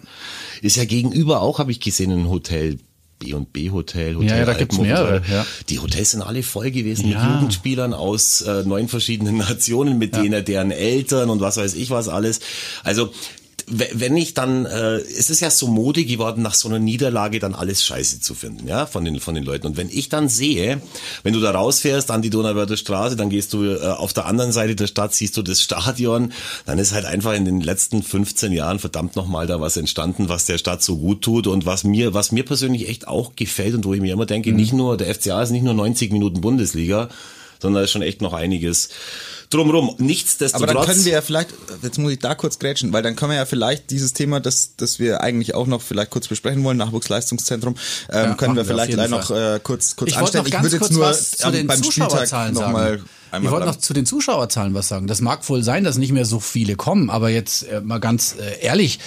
Ist ja gegenüber auch, habe ich gesehen, ein Hotel. B&B Hotel, Hotel Ja, ja, da gibt's mehrere, ja. Die Hotels sind alle voll gewesen Ja. mit Jugendspielern aus äh, neun verschiedenen Nationen, mit denen deren Eltern und was weiß ich was alles. Also wenn ich dann, äh, es ist ja so Mode geworden, nach so einer Niederlage dann alles scheiße zu finden, ja, von den, von den Leuten. Und wenn ich dann sehe, wenn du da rausfährst an die Donauwörther Straße, dann gehst du äh, auf der anderen Seite der Stadt, siehst du das Stadion, dann ist halt einfach in den letzten 15 Jahren verdammt nochmal da was entstanden, was der Stadt so gut tut und was mir, was mir persönlich echt auch gefällt und wo ich mir immer denke, nicht nur, der FCA ist nicht nur 90 Minuten Bundesliga, sondern da ist schon echt noch einiges drumrum. Nichtsdestotrotz. Aber dann können wir ja vielleicht, jetzt muss ich da kurz grätschen, weil dann können wir ja vielleicht dieses Thema, das, das wir eigentlich auch noch vielleicht kurz besprechen wollen, Nachwuchsleistungszentrum, ähm, Ja, können wir vielleicht gleich noch äh, kurz, kurz Ich wollte anstellen. noch ganz würde jetzt nur den beim Spieltag Zuschauerzahlen noch sagen. mal ich wollte noch zu den Zuschauerzahlen was sagen. Das mag wohl sein, dass nicht mehr so viele kommen, aber jetzt äh, mal ganz äh, ehrlich,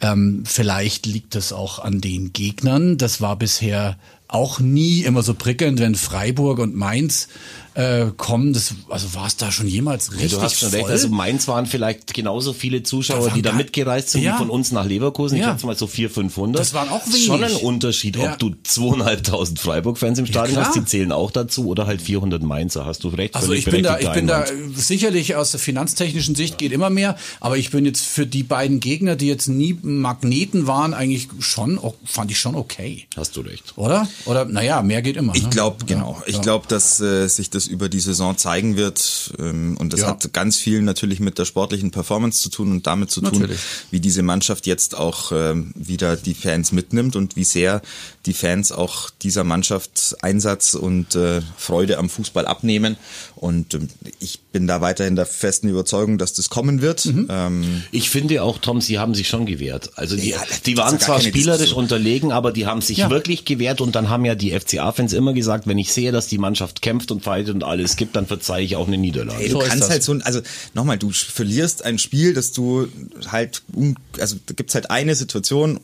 ähm, vielleicht liegt es auch an den Gegnern. Das war bisher auch nie immer so prickelnd, wenn Freiburg und Mainz äh, kommen. Das, also war es da schon jemals Ja, richtig du hast schon voll? recht. Also Mainz waren vielleicht genauso viele Zuschauer, die da mitgereist sind, Ja. wie von uns nach Leverkusen. Ich Ja. schätze mal so 400, 500. Das waren auch Ist Schon ein wenig. Unterschied, Ja. ob du zweieinhalbtausend Freiburg-Fans im Stadion hast, die zählen auch dazu, oder halt 400 Mainzer. Hast du recht. Also ich bin da, ich bin da sicherlich aus der finanztechnischen Sicht geht immer mehr, aber ich bin jetzt für die beiden Gegner, die jetzt nie Magneten waren, eigentlich schon, fand ich schon okay. Hast du recht. Oder? Oder, naja, mehr geht immer. Ich ne? glaube, Ja, genau. Ich ja. glaube, dass äh, sich das über die Saison zeigen wird. Ähm, und das Ja. hat ganz viel natürlich mit der sportlichen Performance zu tun und damit zu tun, Natürlich. wie diese Mannschaft jetzt auch ähm, wieder die Fans mitnimmt und wie sehr die Fans auch dieser Mannschaft Einsatz und äh, Freude am Fußball abnehmen. Und ähm, ich bin da weiterhin der festen Überzeugung, dass das kommen wird. Mhm. Ähm, Ich finde auch, Tom, sie haben sich schon gewehrt. Also die, Ja, die waren zwar spielerisch Diskussion. unterlegen, aber die haben sich Ja. wirklich gewehrt und dann haben ja die FCA-Fans immer gesagt, wenn ich sehe, dass die Mannschaft kämpft und fightet und alles gibt, dann verzeihe ich auch eine Niederlage. Ey, du So kannst halt so, ein- also nochmal, du verlierst ein Spiel, dass du halt, also da gibt's halt eine Situation,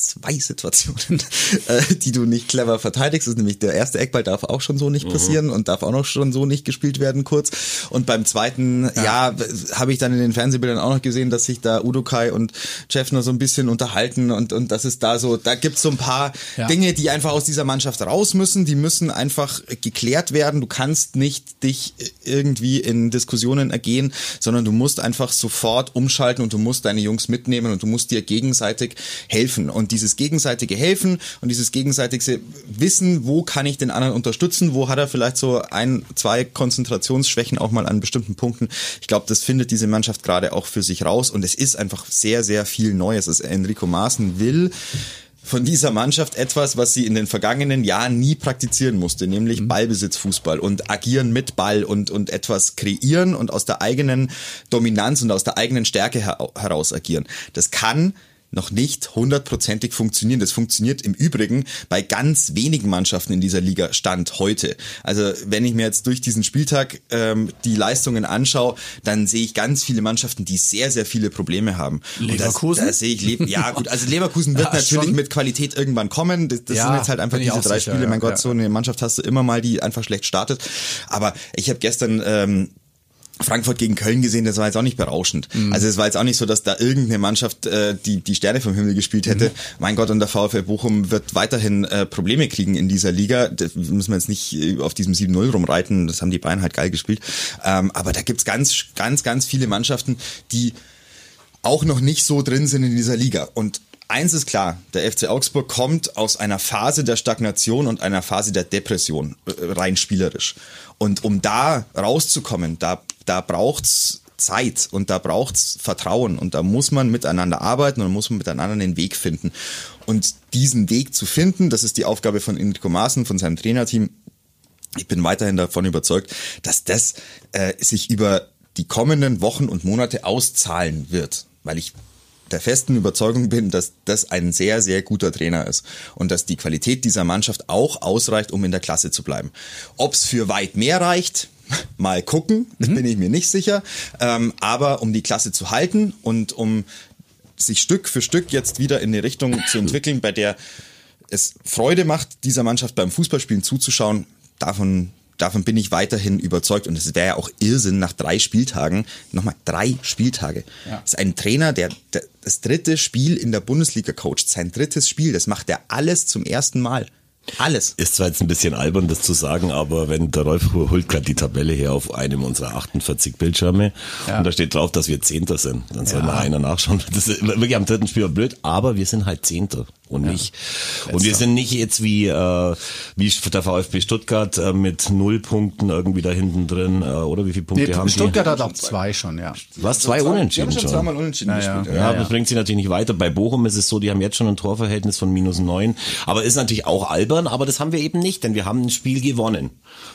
zwei Situationen, äh, die du nicht clever verteidigst. Das ist nämlich der erste Eckball darf auch schon so nicht passieren und darf auch noch schon so nicht gespielt werden kurz. Und beim zweiten, ja, habe ich dann in den Fernsehbildern auch noch gesehen, dass sich da Udokai und Chefner so ein bisschen unterhalten und, und das ist da so, da gibt's so ein paar Ja. Dinge, die einfach aus dieser Mannschaft raus müssen. Die müssen einfach geklärt werden. Du kannst nicht dich irgendwie in Diskussionen ergehen, sondern du musst einfach sofort umschalten und du musst deine Jungs mitnehmen und du musst dir gegenseitig helfen. Und dieses gegenseitige Helfen und dieses gegenseitige Wissen, wo kann ich den anderen unterstützen, wo hat er vielleicht so ein, zwei Konzentrationsschwächen auch mal an bestimmten Punkten. Ich glaube, das findet diese Mannschaft gerade auch für sich raus und es ist einfach sehr, sehr viel Neues. Also Enrico Maaßen will von dieser Mannschaft etwas, was sie in den vergangenen Jahren nie praktizieren musste, nämlich Ballbesitzfußball und agieren mit Ball und, und etwas kreieren und aus der eigenen Dominanz und aus der eigenen Stärke her heraus agieren. Das kann noch nicht hundertprozentig funktionieren. Das funktioniert im Übrigen bei ganz wenigen Mannschaften in dieser Liga Stand heute. Also wenn ich mir jetzt durch diesen Spieltag ähm, die Leistungen anschaue, dann sehe ich ganz viele Mannschaften, die sehr, sehr viele Probleme haben. Leverkusen? Das, das sehe ich, Le ja gut, also Leverkusen wird Ja, natürlich schon. mit Qualität irgendwann kommen. Das, das Ja, sind jetzt halt einfach diese drei sicher, Spiele. ja, mein Gott, so eine Mannschaft hast du immer mal, die einfach schlecht startet. Aber ich habe gestern ähm, Frankfurt gegen Köln gesehen, das war jetzt auch nicht berauschend. Mhm. Also es war jetzt auch nicht so, dass da irgendeine Mannschaft äh, die die Sterne vom Himmel gespielt hätte. Mhm. Mein Gott, und der VfL Bochum wird weiterhin äh, Probleme kriegen in dieser Liga. Das müssen wir jetzt nicht äh, auf diesem 7-0 rumreiten, das haben die Bayern halt geil gespielt. Ähm, aber da gibt's ganz, ganz, ganz viele Mannschaften, die auch noch nicht so drin sind in dieser Liga. Und eins ist klar, der FC Augsburg kommt aus einer Phase der Stagnation und einer Phase der Depression, äh, rein spielerisch. Und um da rauszukommen, da, da braucht's Zeit und da braucht's Vertrauen und da muss man miteinander arbeiten und muss man miteinander den Weg finden. Und diesen Weg zu finden, das ist die Aufgabe von Enrico Maaßen, von seinem Trainerteam, ich bin weiterhin davon überzeugt, dass das äh, sich über die kommenden Wochen und Monate auszahlen wird, weil ich der festen Überzeugung bin, dass das ein sehr, sehr guter Trainer ist und dass die Qualität dieser Mannschaft auch ausreicht, um in der Klasse zu bleiben. Ob es für weit mehr reicht, mal gucken, das bin ich mir nicht sicher, ähm, aber um die Klasse zu halten und um sich Stück für Stück jetzt wieder in eine Richtung zu entwickeln, bei der es Freude macht, dieser Mannschaft beim Fußballspielen zuzuschauen, davon, davon bin ich weiterhin überzeugt. Und es wäre ja auch Irrsinn nach drei Spieltagen, nochmal drei Spieltage. Ja. Das ist ein Trainer, der, der das dritte Spiel in der Bundesliga coacht, sein drittes Spiel, das macht er alles zum ersten Mal. Alles. Ist zwar jetzt ein bisschen albern, das zu sagen, aber wenn der Rolf holt gerade die Tabelle her auf einem unserer 48 Bildschirme Ja. und da steht drauf, dass wir Zehnter sind, dann soll Ja. mal einer nachschauen. Das ist wirklich am dritten Spiel blöd, aber wir sind halt Zehnter und nicht. Und wir sind nicht jetzt wie, äh, wie der VfB Stuttgart äh, mit null Punkten irgendwie da hinten drin, äh, oder wie viele Punkte Nee, haben Stuttgart die? hat auch zwei schon, ja. Was? Zwei Unentschieden Die haben schon schon. zweimal unentschieden Ja, ja. gespielt. Ja, aber das bringt sie natürlich nicht weiter. Bei Bochum ist es so, die haben jetzt schon ein Torverhältnis von minus neun. Aber ist natürlich auch albern, aber das haben wir eben nicht, denn wir haben ein Spiel gewonnen.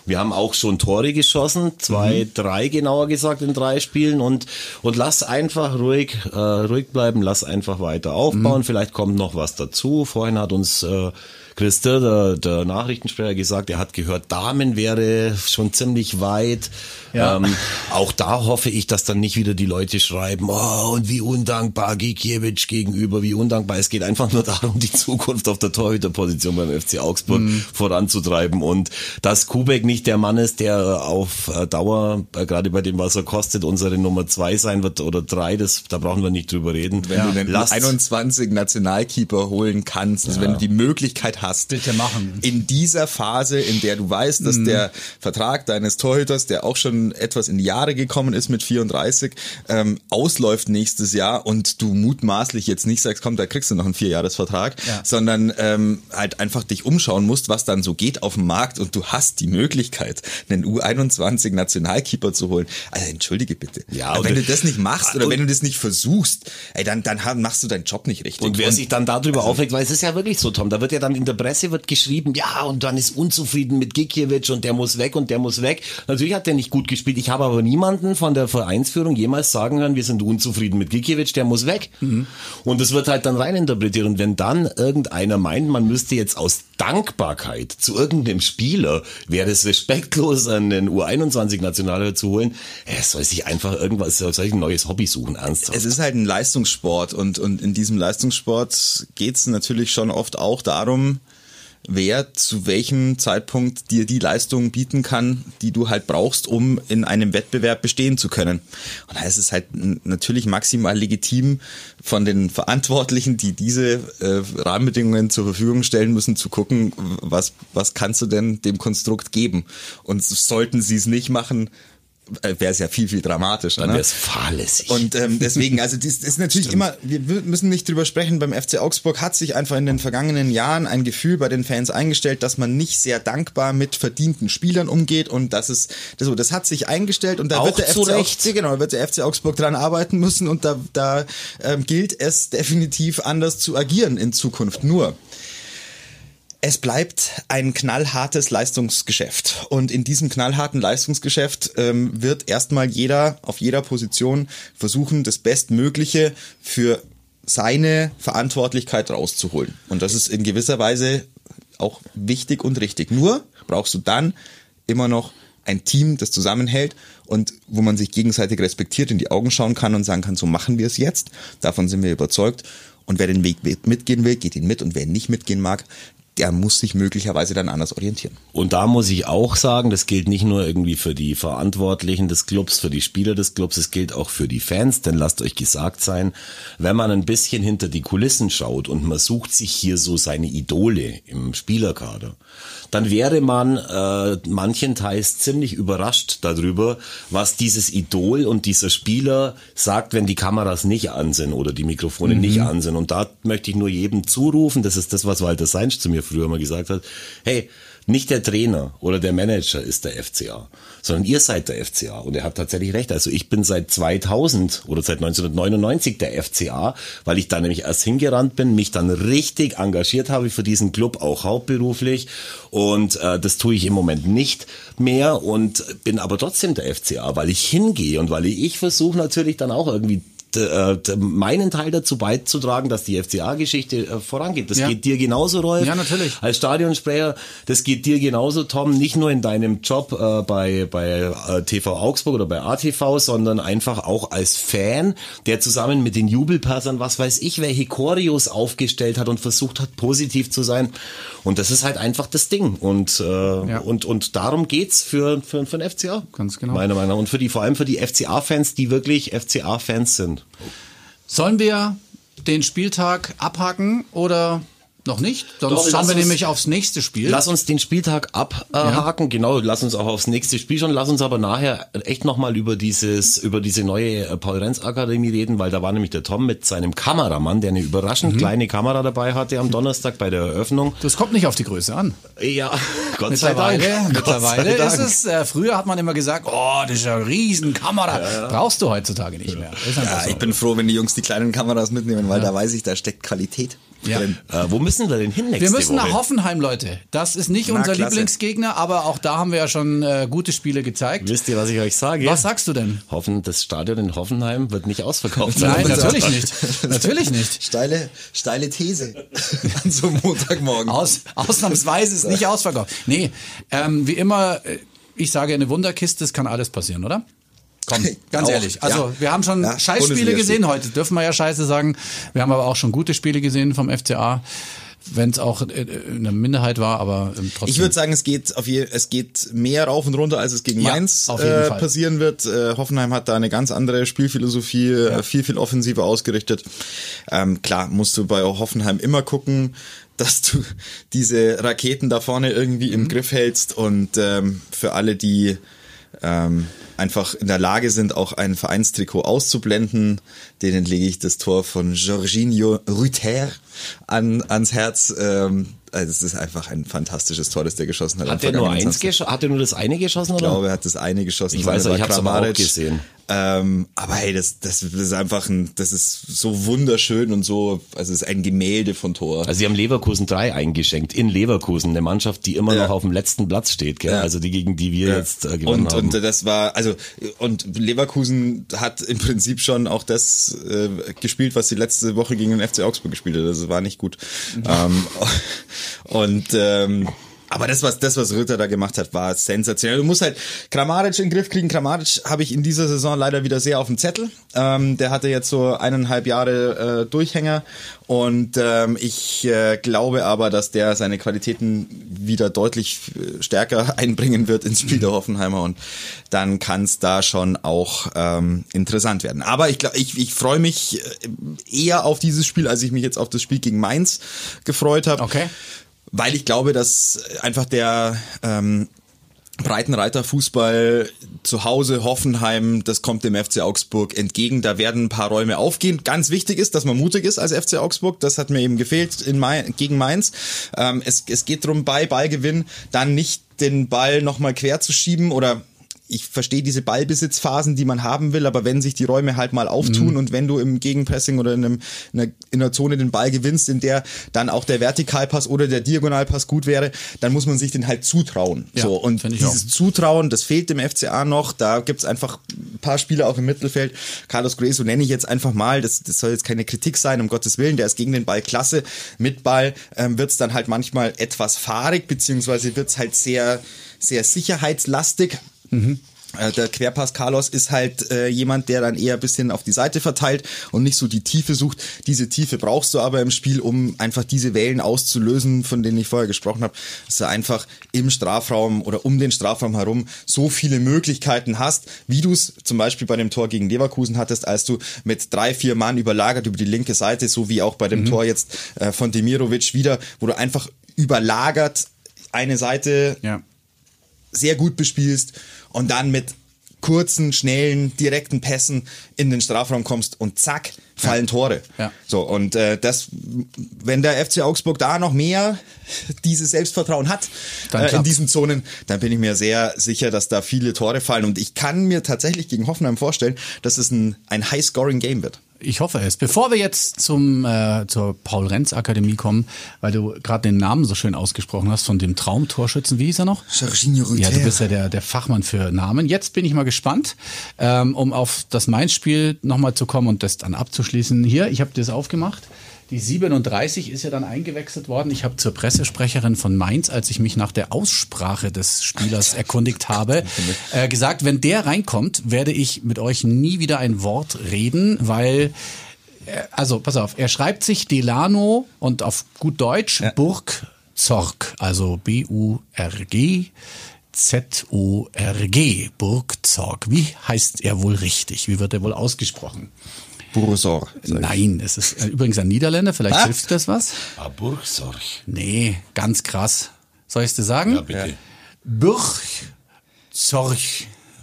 Wir haben auch schon Tore geschossen, zwei, drei genauer gesagt in drei Spielen und, und lass einfach ruhig, äh, ruhig bleiben, lass einfach weiter aufbauen. Vielleicht kommt noch was dazu. Vorhin hat uns äh, Christa, der, der Nachrichtensprecher, gesagt, er hat gehört, Damen wäre schon ziemlich weit. Ja. Ähm, auch da hoffe ich, dass dann nicht wieder die Leute schreiben, oh, und wie undankbar Gikiewicz gegenüber, wie undankbar. Es geht einfach nur darum, die Zukunft auf der Torhüterposition beim FC Augsburg voranzutreiben und dass Kubek nicht der Mann ist, der auf äh, Dauer, äh, gerade bei dem, was er kostet, unsere Nummer zwei sein wird oder drei, das, da brauchen wir nicht drüber reden. Wenn du den Lasst- 21 Nationalkeeper holen kannst, also wenn du die Möglichkeit hast, Bitte machen. in dieser Phase, in der du weißt, dass der Vertrag deines Torhüters, der auch schon etwas in die Jahre gekommen ist mit 34, ähm, ausläuft nächstes Jahr und du mutmaßlich jetzt nicht sagst, komm, da kriegst du noch einen Vierjahresvertrag, Ja. sondern ähm, halt einfach dich umschauen musst, was dann so geht auf dem Markt und du hast die Möglichkeit, einen U21 Nationalkeeper zu holen. Also entschuldige bitte. Ja, Aber und- wenn du das nicht machst oder und- wenn du das nicht versuchst, ey, dann, dann machst du deinen Job nicht richtig. Und wer sich dann darüber aufregt, weil es ist ja wirklich so, Tom, da wird ja dann in der Presse wird geschrieben, ja, und dann ist unzufrieden mit Gikiewicz und der muss weg und der muss weg. Natürlich hat der nicht gut gespielt. Ich habe aber niemanden von der Vereinsführung jemals sagen hören, wir sind unzufrieden mit Gikiewicz, der muss weg. Und es wird halt dann reininterpretiert. Und wenn dann irgendeiner meint, man müsste jetzt aus Dankbarkeit zu irgendeinem Spieler, wäre es respektlos, einen U21-Nationalspieler zu holen, er soll sich einfach irgendwas, soll sich ein neues Hobby suchen, ernsthaft. Es ist halt ein Leistungssport und, und in diesem Leistungssport geht es natürlich schon oft auch darum, wer zu welchem Zeitpunkt dir die Leistung bieten kann, die du halt brauchst, um in einem Wettbewerb bestehen zu können. Und da ist es halt natürlich maximal legitim von den Verantwortlichen, die diese äh, Rahmenbedingungen zur Verfügung stellen müssen, zu gucken, was, was kannst du denn dem Konstrukt geben? Und sollten sie es nicht machen, wäre es ja viel, viel dramatischer. Dann ne? wäre es fahrlässig. Und ähm, deswegen, also das ist natürlich immer, wir müssen nicht drüber sprechen, beim FC Augsburg hat sich einfach in den vergangenen Jahren ein Gefühl bei den Fans eingestellt, dass man nicht sehr dankbar mit verdienten Spielern umgeht und das ist, das, so, das hat sich eingestellt und da Auch wird der, FC Recht. Augsburg, genau, wird der FC Augsburg dran arbeiten müssen und da, da ähm, gilt es definitiv anders zu agieren in Zukunft. Nur, es bleibt ein knallhartes Leistungsgeschäft. Und in diesem knallharten Leistungsgeschäft ähm, wird erstmal jeder auf jeder Position versuchen, das Bestmögliche für seine Verantwortlichkeit rauszuholen. Und das ist in gewisser Weise auch wichtig und richtig. Nur brauchst du dann immer noch ein Team, das zusammenhält und wo man sich gegenseitig respektiert, in die Augen schauen kann und sagen kann, so machen wir es jetzt. Davon sind wir überzeugt. Und wer den Weg mitgehen will, geht ihn mit. Und wer nicht mitgehen mag, der muss sich möglicherweise dann anders orientieren. Und da muss ich auch sagen, das gilt nicht nur irgendwie für die Verantwortlichen des Clubs, für die Spieler des Clubs, es gilt auch für die Fans, denn lasst euch gesagt sein, wenn man ein bisschen hinter die Kulissen schaut und man sucht sich hier so seine Idole im Spielerkader, dann wäre man äh, manchenteils ziemlich überrascht darüber, was dieses Idol und dieser Spieler sagt, wenn die Kameras nicht an sind oder die Mikrofone nicht an sind. Und da möchte ich nur jedem zurufen, das ist das, was Walter Seinsch zu mir früher mal gesagt hat, hey, nicht der Trainer oder der Manager ist der FCA, sondern ihr seid der FCA. Und er hat tatsächlich recht. Also ich bin seit 2000 oder seit 1999 der FCA, weil ich da nämlich erst hingerannt bin, mich dann richtig engagiert habe für diesen Club, auch hauptberuflich. Und äh, das tue ich im Moment nicht mehr und bin aber trotzdem der FCA, weil ich hingehe und weil ich, ich versuche natürlich dann auch irgendwie äh, meinen Teil dazu beizutragen, dass die FCA-Geschichte äh, vorangeht. Das Ja. geht dir genauso, Rolf. Ja, natürlich. Als Stadionsprecher, das geht dir genauso, Tom, nicht nur in deinem Job äh, bei, bei TV Augsburg oder bei ATV, sondern einfach auch als Fan, der zusammen mit den Jubelpassern, was weiß ich, welche Choreos aufgestellt hat und versucht hat, positiv zu sein. Und das ist halt einfach das Ding. Und, äh, und, und darum geht's für, für, für den FCA. Ganz genau. Meiner Meinung nach. Und für die, vor allem für die FCA-Fans, die wirklich FCA-Fans sind. Sollen wir den Spieltag abhaken oder noch nicht? Sonst Doch, schauen wir uns- nämlich aufs nächste Spiel. Lass uns den Spieltag abhaken, genau, lass uns auch aufs nächste Spiel schon, lass uns aber nachher echt nochmal über dieses, über diese neue äh, Paul-Renz-Akademie reden, weil da war nämlich der Tom mit seinem Kameramann, der eine überraschend Mhm. kleine Kamera dabei hatte am Donnerstag bei der Eröffnung. das kommt nicht auf die Größe an. Ja, Gott sei Mittlerweile, Dank. mittlerweile Gott sei ist Dank. es, äh, früher hat man immer gesagt, oh, das ist ja eine Riesenkamera. Brauchst du heutzutage nicht mehr. Ja, so. ich bin froh, wenn die Jungs die kleinen Kameras mitnehmen, weil da weiß ich, da steckt Qualität Ja. Äh, wo müssen wir denn hin nächste wir müssen Woche? nach Hoffenheim, Leute. Das ist nicht Na, unser klasse. Lieblingsgegner, aber auch da haben wir ja schon äh, gute Spiele gezeigt. Wisst ihr, was ich euch sage? Was sagst du denn? Hoffen, das Stadion in Hoffenheim wird nicht ausverkauft sein. Nein, natürlich nicht. Natürlich nicht. Steile, steile These an so einem Montagmorgen. Aus, ausnahmsweise ist nicht ausverkauft. Nee, ähm, wie immer, äh, ich sage, eine Wunderkiste, es kann alles passieren, oder? Komm, ganz Auch, ehrlich. Also ja. wir haben schon Ja, Scheißspiele gesehen heute, dürfen wir ja Scheiße sagen. Wir haben aber auch schon gute Spiele gesehen vom FCA, wenn es auch eine Minderheit war, aber ähm, trotzdem. Ich würde sagen, es geht auf je, es geht mehr rauf und runter, als es gegen Ja, Mainz auf jeden äh, Fall. passieren wird. Äh, Hoffenheim hat da eine ganz andere Spielphilosophie, äh, viel viel offensiver ausgerichtet. Ähm, klar musst du bei Hoffenheim immer gucken, dass du diese Raketen da vorne irgendwie Mhm. im Griff hältst und ähm, für alle, die ähm, einfach in der Lage sind, auch ein Vereinstrikot auszublenden. Denen lege ich das Tor von Jorginho Rüther an, ans Herz. Ähm, also es ist einfach ein fantastisches Tor, das der geschossen hat. Hat der nur eins geschossen? Hat er nur das eine geschossen? Ich Oder? glaube, er hat das eine geschossen. Ich weiß, ich war hab's aber auch gesehen. Ähm, aber hey, das, das, das ist einfach ein, das ist so wunderschön und so, also es ist ein Gemälde von Tor. Also sie haben Leverkusen 3 eingeschenkt in Leverkusen, eine Mannschaft, die immer Ja. noch auf dem letzten Platz steht, gell? Ja. also die gegen die wir jetzt äh, gewonnen und, haben. und das war, also, und Leverkusen hat im Prinzip schon auch das äh, gespielt, was die letzte Woche gegen den FC Augsburg gespielt hat. Also war nicht gut. ähm, und ähm, aber das, was das, was Ritter da gemacht hat, war sensationell. Du musst halt Kramaric in den Griff kriegen. Kramaric habe ich in dieser Saison leider wieder sehr auf dem Zettel. Ähm, der hatte jetzt so eineinhalb Jahre äh, Durchhänger und ähm, ich äh, glaube aber, dass der seine Qualitäten wieder deutlich äh, stärker einbringen wird ins Spiel der Hoffenheimer und dann kann es da schon auch ähm, interessant werden. Aber ich glaube, ich, ich freue mich äh, eher auf dieses Spiel, als ich mich jetzt auf das Spiel gegen Mainz gefreut habe. Okay. Weil ich glaube, dass einfach der ähm, Breitenreiter-Fußball zu Hause, Hoffenheim, das kommt dem FC Augsburg entgegen. Da werden ein paar Räume aufgehen. Ganz wichtig ist, dass man mutig ist als FC Augsburg. Das hat mir eben gefehlt in Main, gegen Mainz. Ähm, es, es geht darum, bei Ballgewinn dann nicht den Ball nochmal quer zu schieben oder ich verstehe diese Ballbesitzphasen, die man haben will, aber wenn sich die Räume halt mal auftun mhm. und wenn du im Gegenpressing oder in, einem, in, einer, in einer Zone den Ball gewinnst, in der dann auch der Vertikalpass oder der Diagonalpass gut wäre, dann muss man sich den halt zutrauen. Ja, so und dieses auch. Zutrauen, das fehlt dem FCA noch. Da gibt's einfach ein paar Spieler auch im Mittelfeld. Carlos Grey, so nenne ich jetzt einfach mal. Das, das soll jetzt keine Kritik sein, um Gottes Willen. Der ist gegen den Ball klasse. Mit Ball ähm, wird's dann halt manchmal etwas fahrig, beziehungsweise wird's halt sehr sehr sicherheitslastig. Mhm. Der Querpass Carlos ist halt äh, jemand, der dann eher ein bisschen auf die Seite verteilt und nicht so die Tiefe sucht. Diese Tiefe brauchst du aber im Spiel, um einfach diese Wellen auszulösen, von denen ich vorher gesprochen habe. Dass du einfach im Strafraum oder um den Strafraum herum so viele Möglichkeiten hast, wie du es zum Beispiel bei dem Tor gegen Leverkusen hattest, als du mit drei, vier Mann überlagert über die linke Seite, so wie auch bei dem mhm. Tor jetzt äh, von Demirovic wieder, wo du einfach überlagert eine Seite ja sehr gut bespielst und dann mit kurzen, schnellen, direkten Pässen in den Strafraum kommst und zack, fallen ja. Tore. Ja. So, und äh, das, wenn der FC Augsburg da noch mehr dieses Selbstvertrauen hat äh, in diesen Zonen, dann bin ich mir sehr sicher, dass da viele Tore fallen. Und ich kann mir tatsächlich gegen Hoffenheim vorstellen, dass es ein, ein High-Scoring-Game wird. Ich hoffe es. Bevor wir jetzt zum äh, zur Paul Renz Akademie kommen, weil du gerade den Namen so schön ausgesprochen hast von dem Traumtorschützen, wie hieß er noch? Rüther. Ja, du bist ja der der Fachmann für Namen. Jetzt bin ich mal gespannt, ähm, um auf das Mainz-Spiel nochmal zu kommen und das dann abzuschließen. Hier, ich habe das aufgemacht. Die 37 ist ja dann eingewechselt worden. Ich habe zur Pressesprecherin von Mainz, als ich mich nach der Aussprache des Spielers erkundigt habe, äh, gesagt, wenn der reinkommt, werde ich mit euch nie wieder ein Wort reden, weil äh, also pass auf, er schreibt sich Delano und auf gut Deutsch ja. Burg Zorg, also B-U-R-G. Z-O-R-G, Burgzorg. Wie heißt er wohl richtig? Wie wird er wohl ausgesprochen? Bursor. Nein, es ist äh, übrigens ein Niederländer, vielleicht ah? hilft das was. Ah, Burgsorg. Nee, ganz krass. Soll ich es dir sagen? Ja, bitte. Burgzorg.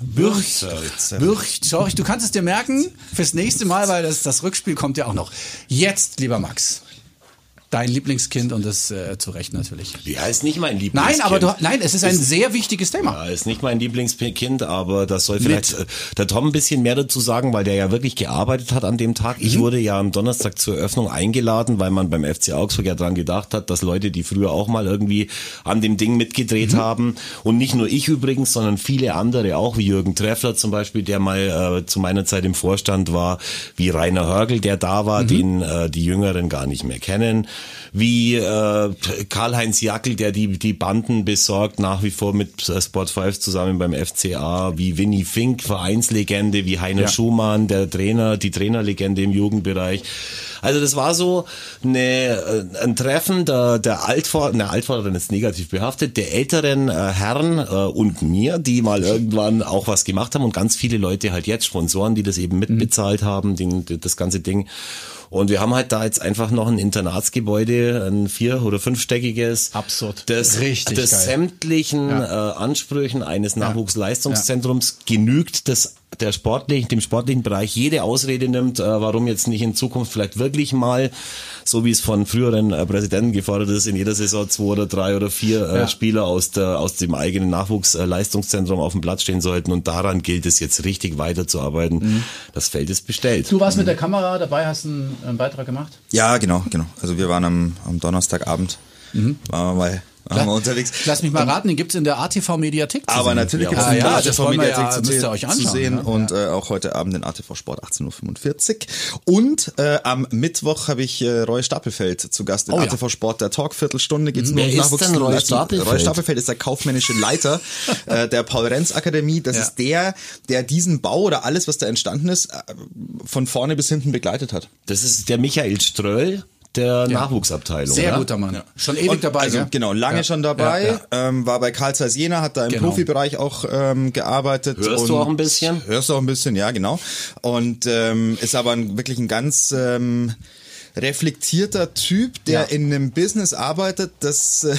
Burgzorg. Du kannst es dir merken fürs nächste Mal, weil das, das Rückspiel kommt ja auch noch. Jetzt, lieber Max dein Lieblingskind und das äh, zu Recht natürlich. Ja, ist nicht mein Lieblingskind. Nein, aber du, nein, es ist ein ist, sehr wichtiges Thema. Ja, ist nicht mein Lieblingskind, aber das soll vielleicht. Äh, der Tom ein bisschen mehr dazu sagen, weil der ja wirklich gearbeitet hat an dem Tag. Ich mhm. wurde ja am Donnerstag zur Eröffnung eingeladen, weil man beim FC Augsburg ja dran gedacht hat, dass Leute, die früher auch mal irgendwie an dem Ding mitgedreht mhm. haben und nicht nur ich übrigens, sondern viele andere auch, wie Jürgen Treffler zum Beispiel, der mal äh, zu meiner Zeit im Vorstand war, wie Rainer Hörgel, der da war, mhm. den äh, die Jüngeren gar nicht mehr kennen wie äh, Karl-Heinz Jackel, der die, die Banden besorgt, nach wie vor mit äh, Sport 5 zusammen beim FCA, wie Winnie Fink, Vereinslegende, wie Heiner ja. Schumann, der Trainer, die Trainerlegende im Jugendbereich. Also das war so eine, äh, ein Treffen der, der Altvater, ne, Altvorderen ist negativ behaftet, der älteren äh, Herren äh, und mir, die mal irgendwann auch was gemacht haben und ganz viele Leute halt jetzt, Sponsoren, die das eben mitbezahlt mhm. haben, die, das ganze Ding. Und wir haben halt da jetzt einfach noch ein Internatsgebäude, ein vier- oder fünfstöckiges. Absurd. Das, Richtig das geil. sämtlichen ja. äh, Ansprüchen eines Nachwuchsleistungszentrums ja. genügt, das der sportlichen, dem sportlichen Bereich jede Ausrede nimmt, äh, warum jetzt nicht in Zukunft vielleicht wirklich mal, so wie es von früheren äh, Präsidenten gefordert ist, in jeder Saison zwei oder drei oder vier äh, ja. Spieler aus der aus dem eigenen Nachwuchsleistungszentrum auf dem Platz stehen sollten und daran gilt es jetzt richtig weiterzuarbeiten. Mhm. Das Feld ist bestellt. Du warst mit der Kamera dabei, hast einen, einen Beitrag gemacht? Ja, genau, genau. Also wir waren am, am Donnerstagabend, mhm. waren wir mal wir unterwegs. Lass mich mal raten, den gibt's in der ATV-Mediathek zu Aber sehen. natürlich gibt's ja, in der ja, ATV-Mediathek ja, zu, sehen, euch anschauen, zu sehen ja. und äh, auch heute Abend in ATV Sport 18.45 Uhr. Und äh, am Mittwoch habe ich äh, Roy Stapelfeld zu Gast in oh, ATV Sport, der Talk, Viertelstunde geht's mhm. nur um Nachwuchs. Roy Stapelfeld? Roy Stapelfeld ist der kaufmännische Leiter äh, der Paul-Renz-Akademie. Das ist der, der diesen Bau oder alles, was da entstanden ist, äh, von vorne bis hinten begleitet hat. Das ist der Michael Ströll der ja. Nachwuchsabteilung. Sehr oder? guter Mann. Ja. Schon ewig und, dabei. Also, ja? Genau, lange ja. schon dabei. Ähm, war bei Karl Zeiss Jena, hat da im genau. Profibereich auch ähm, gearbeitet. Hörst du auch ein bisschen? Hörst du auch ein bisschen, ja, genau. Und ähm, ist aber ein, wirklich ein ganz ähm, reflektierter Typ, der in einem Business arbeitet, das... Äh,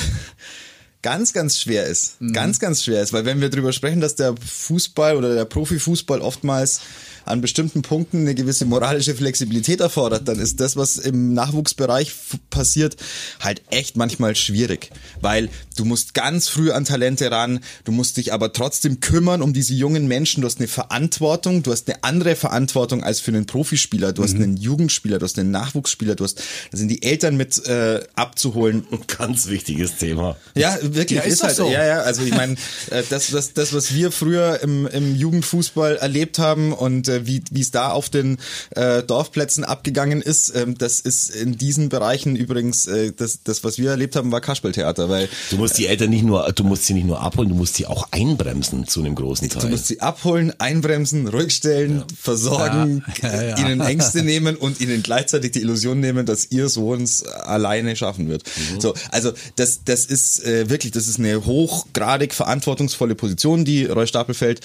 ganz, ganz schwer ist. Mhm. Ganz, ganz schwer ist, weil wenn wir drüber sprechen, dass der Fußball oder der Profifußball oftmals an bestimmten Punkten eine gewisse moralische Flexibilität erfordert, dann ist das, was im Nachwuchsbereich passiert, halt echt manchmal schwierig. Weil du musst ganz früh an Talente ran, du musst dich aber trotzdem kümmern um diese jungen Menschen, du hast eine Verantwortung, du hast eine andere Verantwortung als für einen Profispieler, du hast mhm. einen Jugendspieler, du hast einen Nachwuchsspieler, du hast, da sind die Eltern mit äh, abzuholen. Ein ganz wichtiges Thema. Ja, wirklich, ja, ist, ist halt, so. ja, ja, also ich meine, äh, das, das, das, was wir früher im, im Jugendfußball erlebt haben und äh, wie es da auf den äh, Dorfplätzen abgegangen ist, ähm, das ist in diesen Bereichen übrigens äh, das, das, was wir erlebt haben, war Kasperltheater, weil du musst die Eltern nicht nur, du musst sie nicht nur abholen, du musst sie auch einbremsen zu einem großen Teil. Du musst sie abholen, einbremsen, ruhig stellen, ja. versorgen, ja. Ja, ihnen Ängste nehmen und ihnen gleichzeitig die Illusion nehmen, dass ihr Sohn es alleine schaffen wird. Mhm. So, also das, das ist äh, wirklich, das ist eine hochgradig verantwortungsvolle Position, die Roy Stapelfeld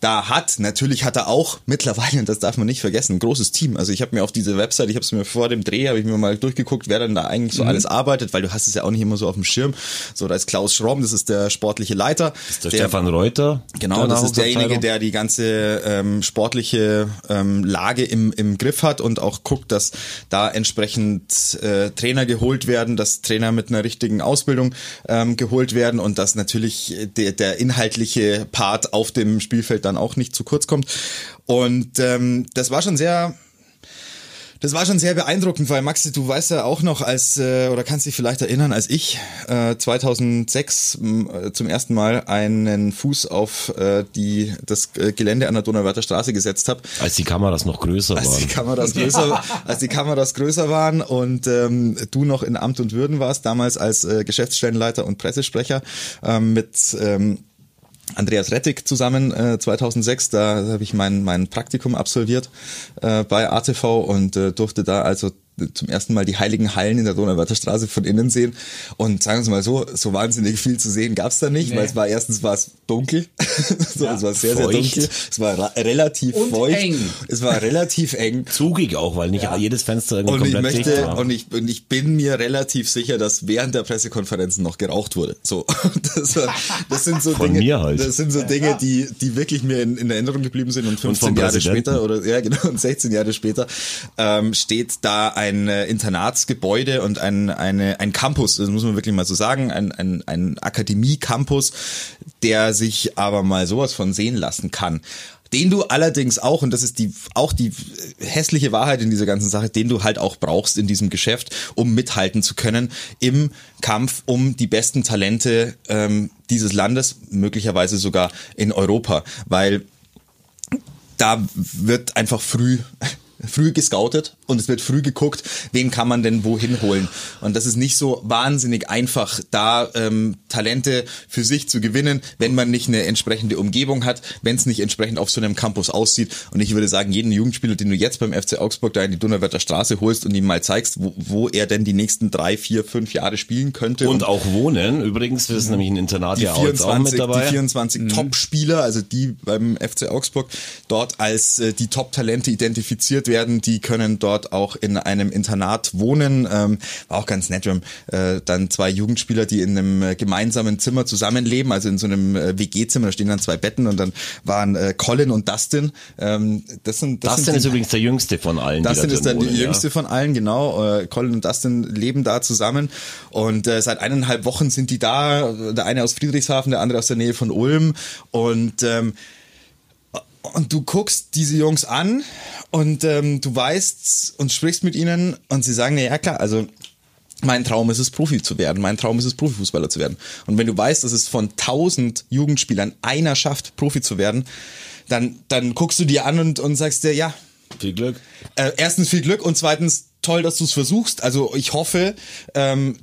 da hat. Natürlich hat er auch mittlerweile, und das darf man nicht vergessen, ein großes Team. Also ich habe mir auf diese Website, ich habe es mir vor dem Dreh, habe ich mir mal durchgeguckt, wer dann da eigentlich so mhm. alles arbeitet, weil du hast es ja auch nicht immer so auf dem Schirm. So, da ist Klaus Schromm, das ist der sportliche Leiter. Das ist der, der Stefan Reuter. Genau, das ist derjenige, der die ganze ähm, sportliche ähm, Lage im, im Griff hat und auch guckt, dass da entsprechend äh, Trainer geholt werden, dass Trainer mit einer richtigen Ausbildung ähm, geholt werden und dass natürlich der, der inhaltliche Part auf dem Spielfeld dann auch nicht zu kurz kommt. Und ähm, das war schon sehr das war schon sehr beeindruckend, weil Maxi, du weißt ja auch noch, als äh, oder kannst dich vielleicht erinnern, als ich äh, 2006 äh, zum ersten Mal einen Fuß auf äh, die das äh, Gelände an der Donauwörther Straße gesetzt habe. Als die Kameras noch größer als waren. Die Kameras größer, als die Kameras größer waren und ähm, du noch in Amt und Würden warst, damals als äh, Geschäftsstellenleiter und Pressesprecher ähm, mit ähm, Andreas Rettig zusammen äh, 2006. Da habe ich mein, mein Praktikum absolviert äh, bei ATV und äh, durfte da also zum ersten Mal die heiligen Hallen in der Donauwörther Straße von innen sehen. Und sagen wir mal so, so wahnsinnig viel zu sehen gab's da nicht, nee. weil es war erstens war es dunkel. so, ja, es war sehr, feucht. sehr dunkel. Es war relativ und feucht. Eng. Es war relativ eng. Zugig auch, weil nicht ja. jedes Fenster irgendwie und komplett ich möchte. Und ich, und ich bin mir relativ sicher, dass während der Pressekonferenzen noch geraucht wurde. So, das, war, das sind so Von Dinge, halt. das sind so Dinge, die, die wirklich mir in, in Erinnerung geblieben sind und 15 und Jahre später oder ja genau und 16 Jahre später ähm, steht da ein äh, Internatsgebäude und ein, eine, ein Campus, das muss man wirklich mal so sagen, ein, ein, ein Akademie-Campus, der sich aber mal sowas von sehen lassen kann. Den du allerdings auch, und das ist die, auch die hässliche Wahrheit in dieser ganzen Sache, den du halt auch brauchst in diesem Geschäft, um mithalten zu können im Kampf um die besten Talente ähm, dieses Landes, möglicherweise sogar in Europa, weil da wird einfach früh früh gescoutet und es wird früh geguckt, wen kann man denn wohin holen. Und das ist nicht so wahnsinnig einfach, da ähm, Talente für sich zu gewinnen, wenn man nicht eine entsprechende Umgebung hat, wenn es nicht entsprechend auf so einem Campus aussieht. Und ich würde sagen, jeden Jugendspieler, den du jetzt beim FC Augsburg da in die Donauwörther Straße holst und ihm mal zeigst, wo, wo er denn die nächsten drei, vier, fünf Jahre spielen könnte. Und, und auch wohnen. Übrigens, das ist nämlich ein Internat ja auch mit dabei. Die 24 mhm. Top-Spieler, also die beim FC Augsburg dort als äh, die Top-Talente identifiziert werden, die können dort auch in einem Internat wohnen. Ähm, war auch ganz nett. Wir haben äh, dann zwei Jugendspieler, die in einem äh, gemeinsamen Zimmer zusammenleben, also in so einem äh, WG-Zimmer, da stehen dann zwei Betten und dann waren äh, Colin und Dustin. Ähm, das sind, das Dustin sind die, ist übrigens der jüngste von allen. Dustin ist dann wohnen, die jüngste von allen, genau. Äh, Colin und Dustin leben da zusammen und äh, seit eineinhalb Wochen sind die da. Der eine aus Friedrichshafen, der andere aus der Nähe von Ulm und ähm, und du guckst diese Jungs an und ähm, du weißt und sprichst mit ihnen und sie sagen, ja klar, also mein Traum ist es, Profi zu werden. Mein Traum ist es, Profifußballer zu werden. Und wenn du weißt, dass es von tausend Jugendspielern einer schafft, Profi zu werden, dann, dann guckst du dir an und, und sagst dir, ja. Viel Glück. Äh, erstens viel Glück und zweitens toll, dass du es versuchst. Also ich hoffe, ähm,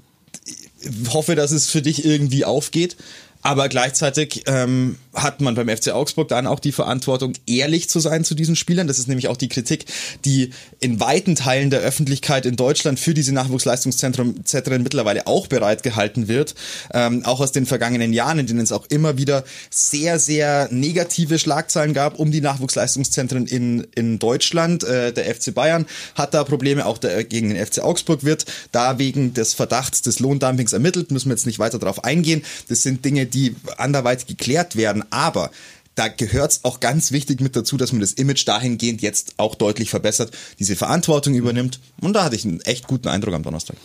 hoffe, dass es für dich irgendwie aufgeht. Aber gleichzeitig ähm, hat man beim FC Augsburg dann auch die Verantwortung, ehrlich zu sein zu diesen Spielern. Das ist nämlich auch die Kritik, die in weiten Teilen der Öffentlichkeit in Deutschland für diese Nachwuchsleistungszentren mittlerweile auch bereitgehalten wird. Ähm, auch aus den vergangenen Jahren, in denen es auch immer wieder sehr, sehr negative Schlagzeilen gab um die Nachwuchsleistungszentren in, in Deutschland. Äh, der FC Bayern hat da Probleme, auch der, gegen den FC Augsburg wird da wegen des Verdachts des Lohndumpings ermittelt. Müssen wir jetzt nicht weiter darauf eingehen. Das sind Dinge, die anderweitig geklärt werden. Aber da gehört es auch ganz wichtig mit dazu, dass man das Image dahingehend jetzt auch deutlich verbessert, diese Verantwortung übernimmt. Und da hatte ich einen echt guten Eindruck am Donnerstag.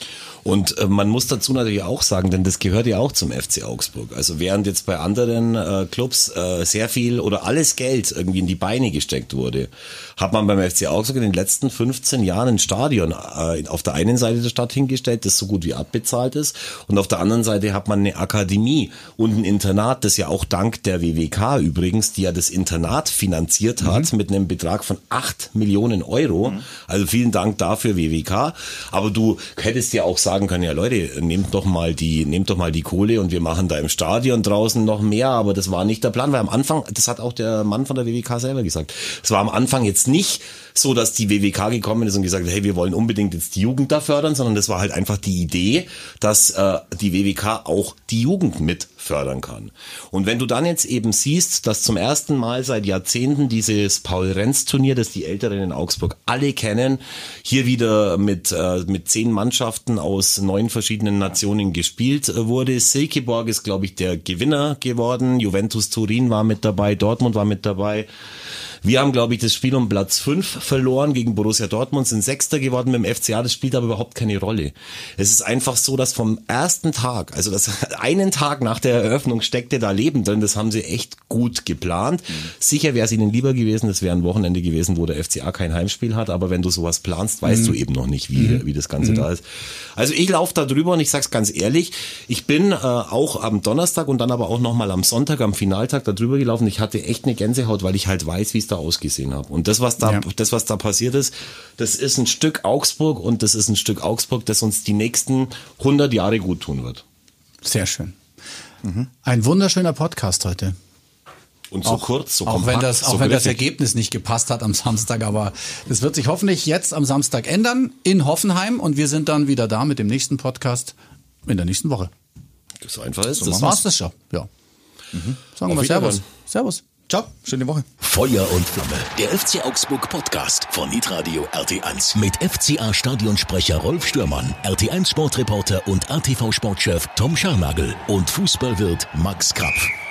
Und äh, man muss dazu natürlich auch sagen, denn das gehört ja auch zum FC Augsburg. Also während jetzt bei anderen äh, Clubs äh, sehr viel oder alles Geld irgendwie in die Beine gesteckt wurde, hat man beim FC Augsburg in den letzten 15 Jahren ein Stadion äh, auf der einen Seite der Stadt hingestellt, das so gut wie abbezahlt ist. Und auf der anderen Seite hat man eine Akademie und ein Internat, das ja auch dank der WWK übrigens, die ja das Internat finanziert hat mhm. mit einem Betrag von 8 Millionen Euro. Mhm. Also vielen Dank dafür, WWK. Aber du hättest ja auch sagen sagen können, ja Leute, nehmt doch mal die, nehmt doch mal die Kohle und wir machen da im Stadion draußen noch mehr, aber das war nicht der Plan, weil am Anfang, das hat auch der Mann von der WWK selber gesagt, es war am Anfang jetzt nicht so, dass die WWK gekommen ist und gesagt hat, hey, wir wollen unbedingt jetzt die Jugend da fördern, sondern das war halt einfach die Idee, dass äh, die WWK auch die Jugend mit fördern kann. Und wenn du dann jetzt eben siehst, dass zum ersten Mal seit Jahrzehnten dieses Paul-Renz-Turnier, das die Älteren in Augsburg alle kennen, hier wieder mit, äh, mit zehn Mannschaften aus neun verschiedenen Nationen gespielt äh, wurde. Silkeborg ist, glaube ich, der Gewinner geworden. Juventus Turin war mit dabei, Dortmund war mit dabei. Wir haben, glaube ich, das Spiel um Platz 5 verloren gegen Borussia Dortmund, sind Sechster geworden mit dem FCA. Das spielt aber überhaupt keine Rolle. Es ist einfach so, dass vom ersten Tag, also das einen Tag nach der Eröffnung steckte da Leben drin. Das haben sie echt gut geplant. Mhm. Sicher wäre es ihnen lieber gewesen, das wäre ein Wochenende gewesen, wo der FCA kein Heimspiel hat. Aber wenn du sowas planst, weißt mhm. du eben noch nicht, wie, mhm. wie das Ganze mhm. da ist. Also ich laufe da drüber und ich sag's ganz ehrlich, ich bin äh, auch am Donnerstag und dann aber auch nochmal am Sonntag, am Finaltag da drüber gelaufen. Ich hatte echt eine Gänsehaut, weil ich halt weiß, wie es da ausgesehen habe. Und das, was da, ja. das, was da passiert ist, das ist ein Stück Augsburg und das ist ein Stück Augsburg, das uns die nächsten 100 Jahre gut tun wird. Sehr schön. Mhm. Ein wunderschöner Podcast heute. Und so auch, kurz, so auch kompakt, wenn das, auch so wenn das Ergebnis nicht gepasst hat am Samstag, aber das wird sich hoffentlich jetzt am Samstag ändern in Hoffenheim und wir sind dann wieder da mit dem nächsten Podcast in der nächsten Woche. So einfach ist. So das war's das schon. Ja. Mhm. Sagen wir Servus. Servus. Ciao, schöne Woche. Feuer und Flamme, der FC Augsburg Podcast von Nitradio RT1 mit FCA Stadionsprecher Rolf Stürmann, RT1 Sportreporter und ATV Sportchef Tom Scharnagel und Fußballwirt Max Krapf.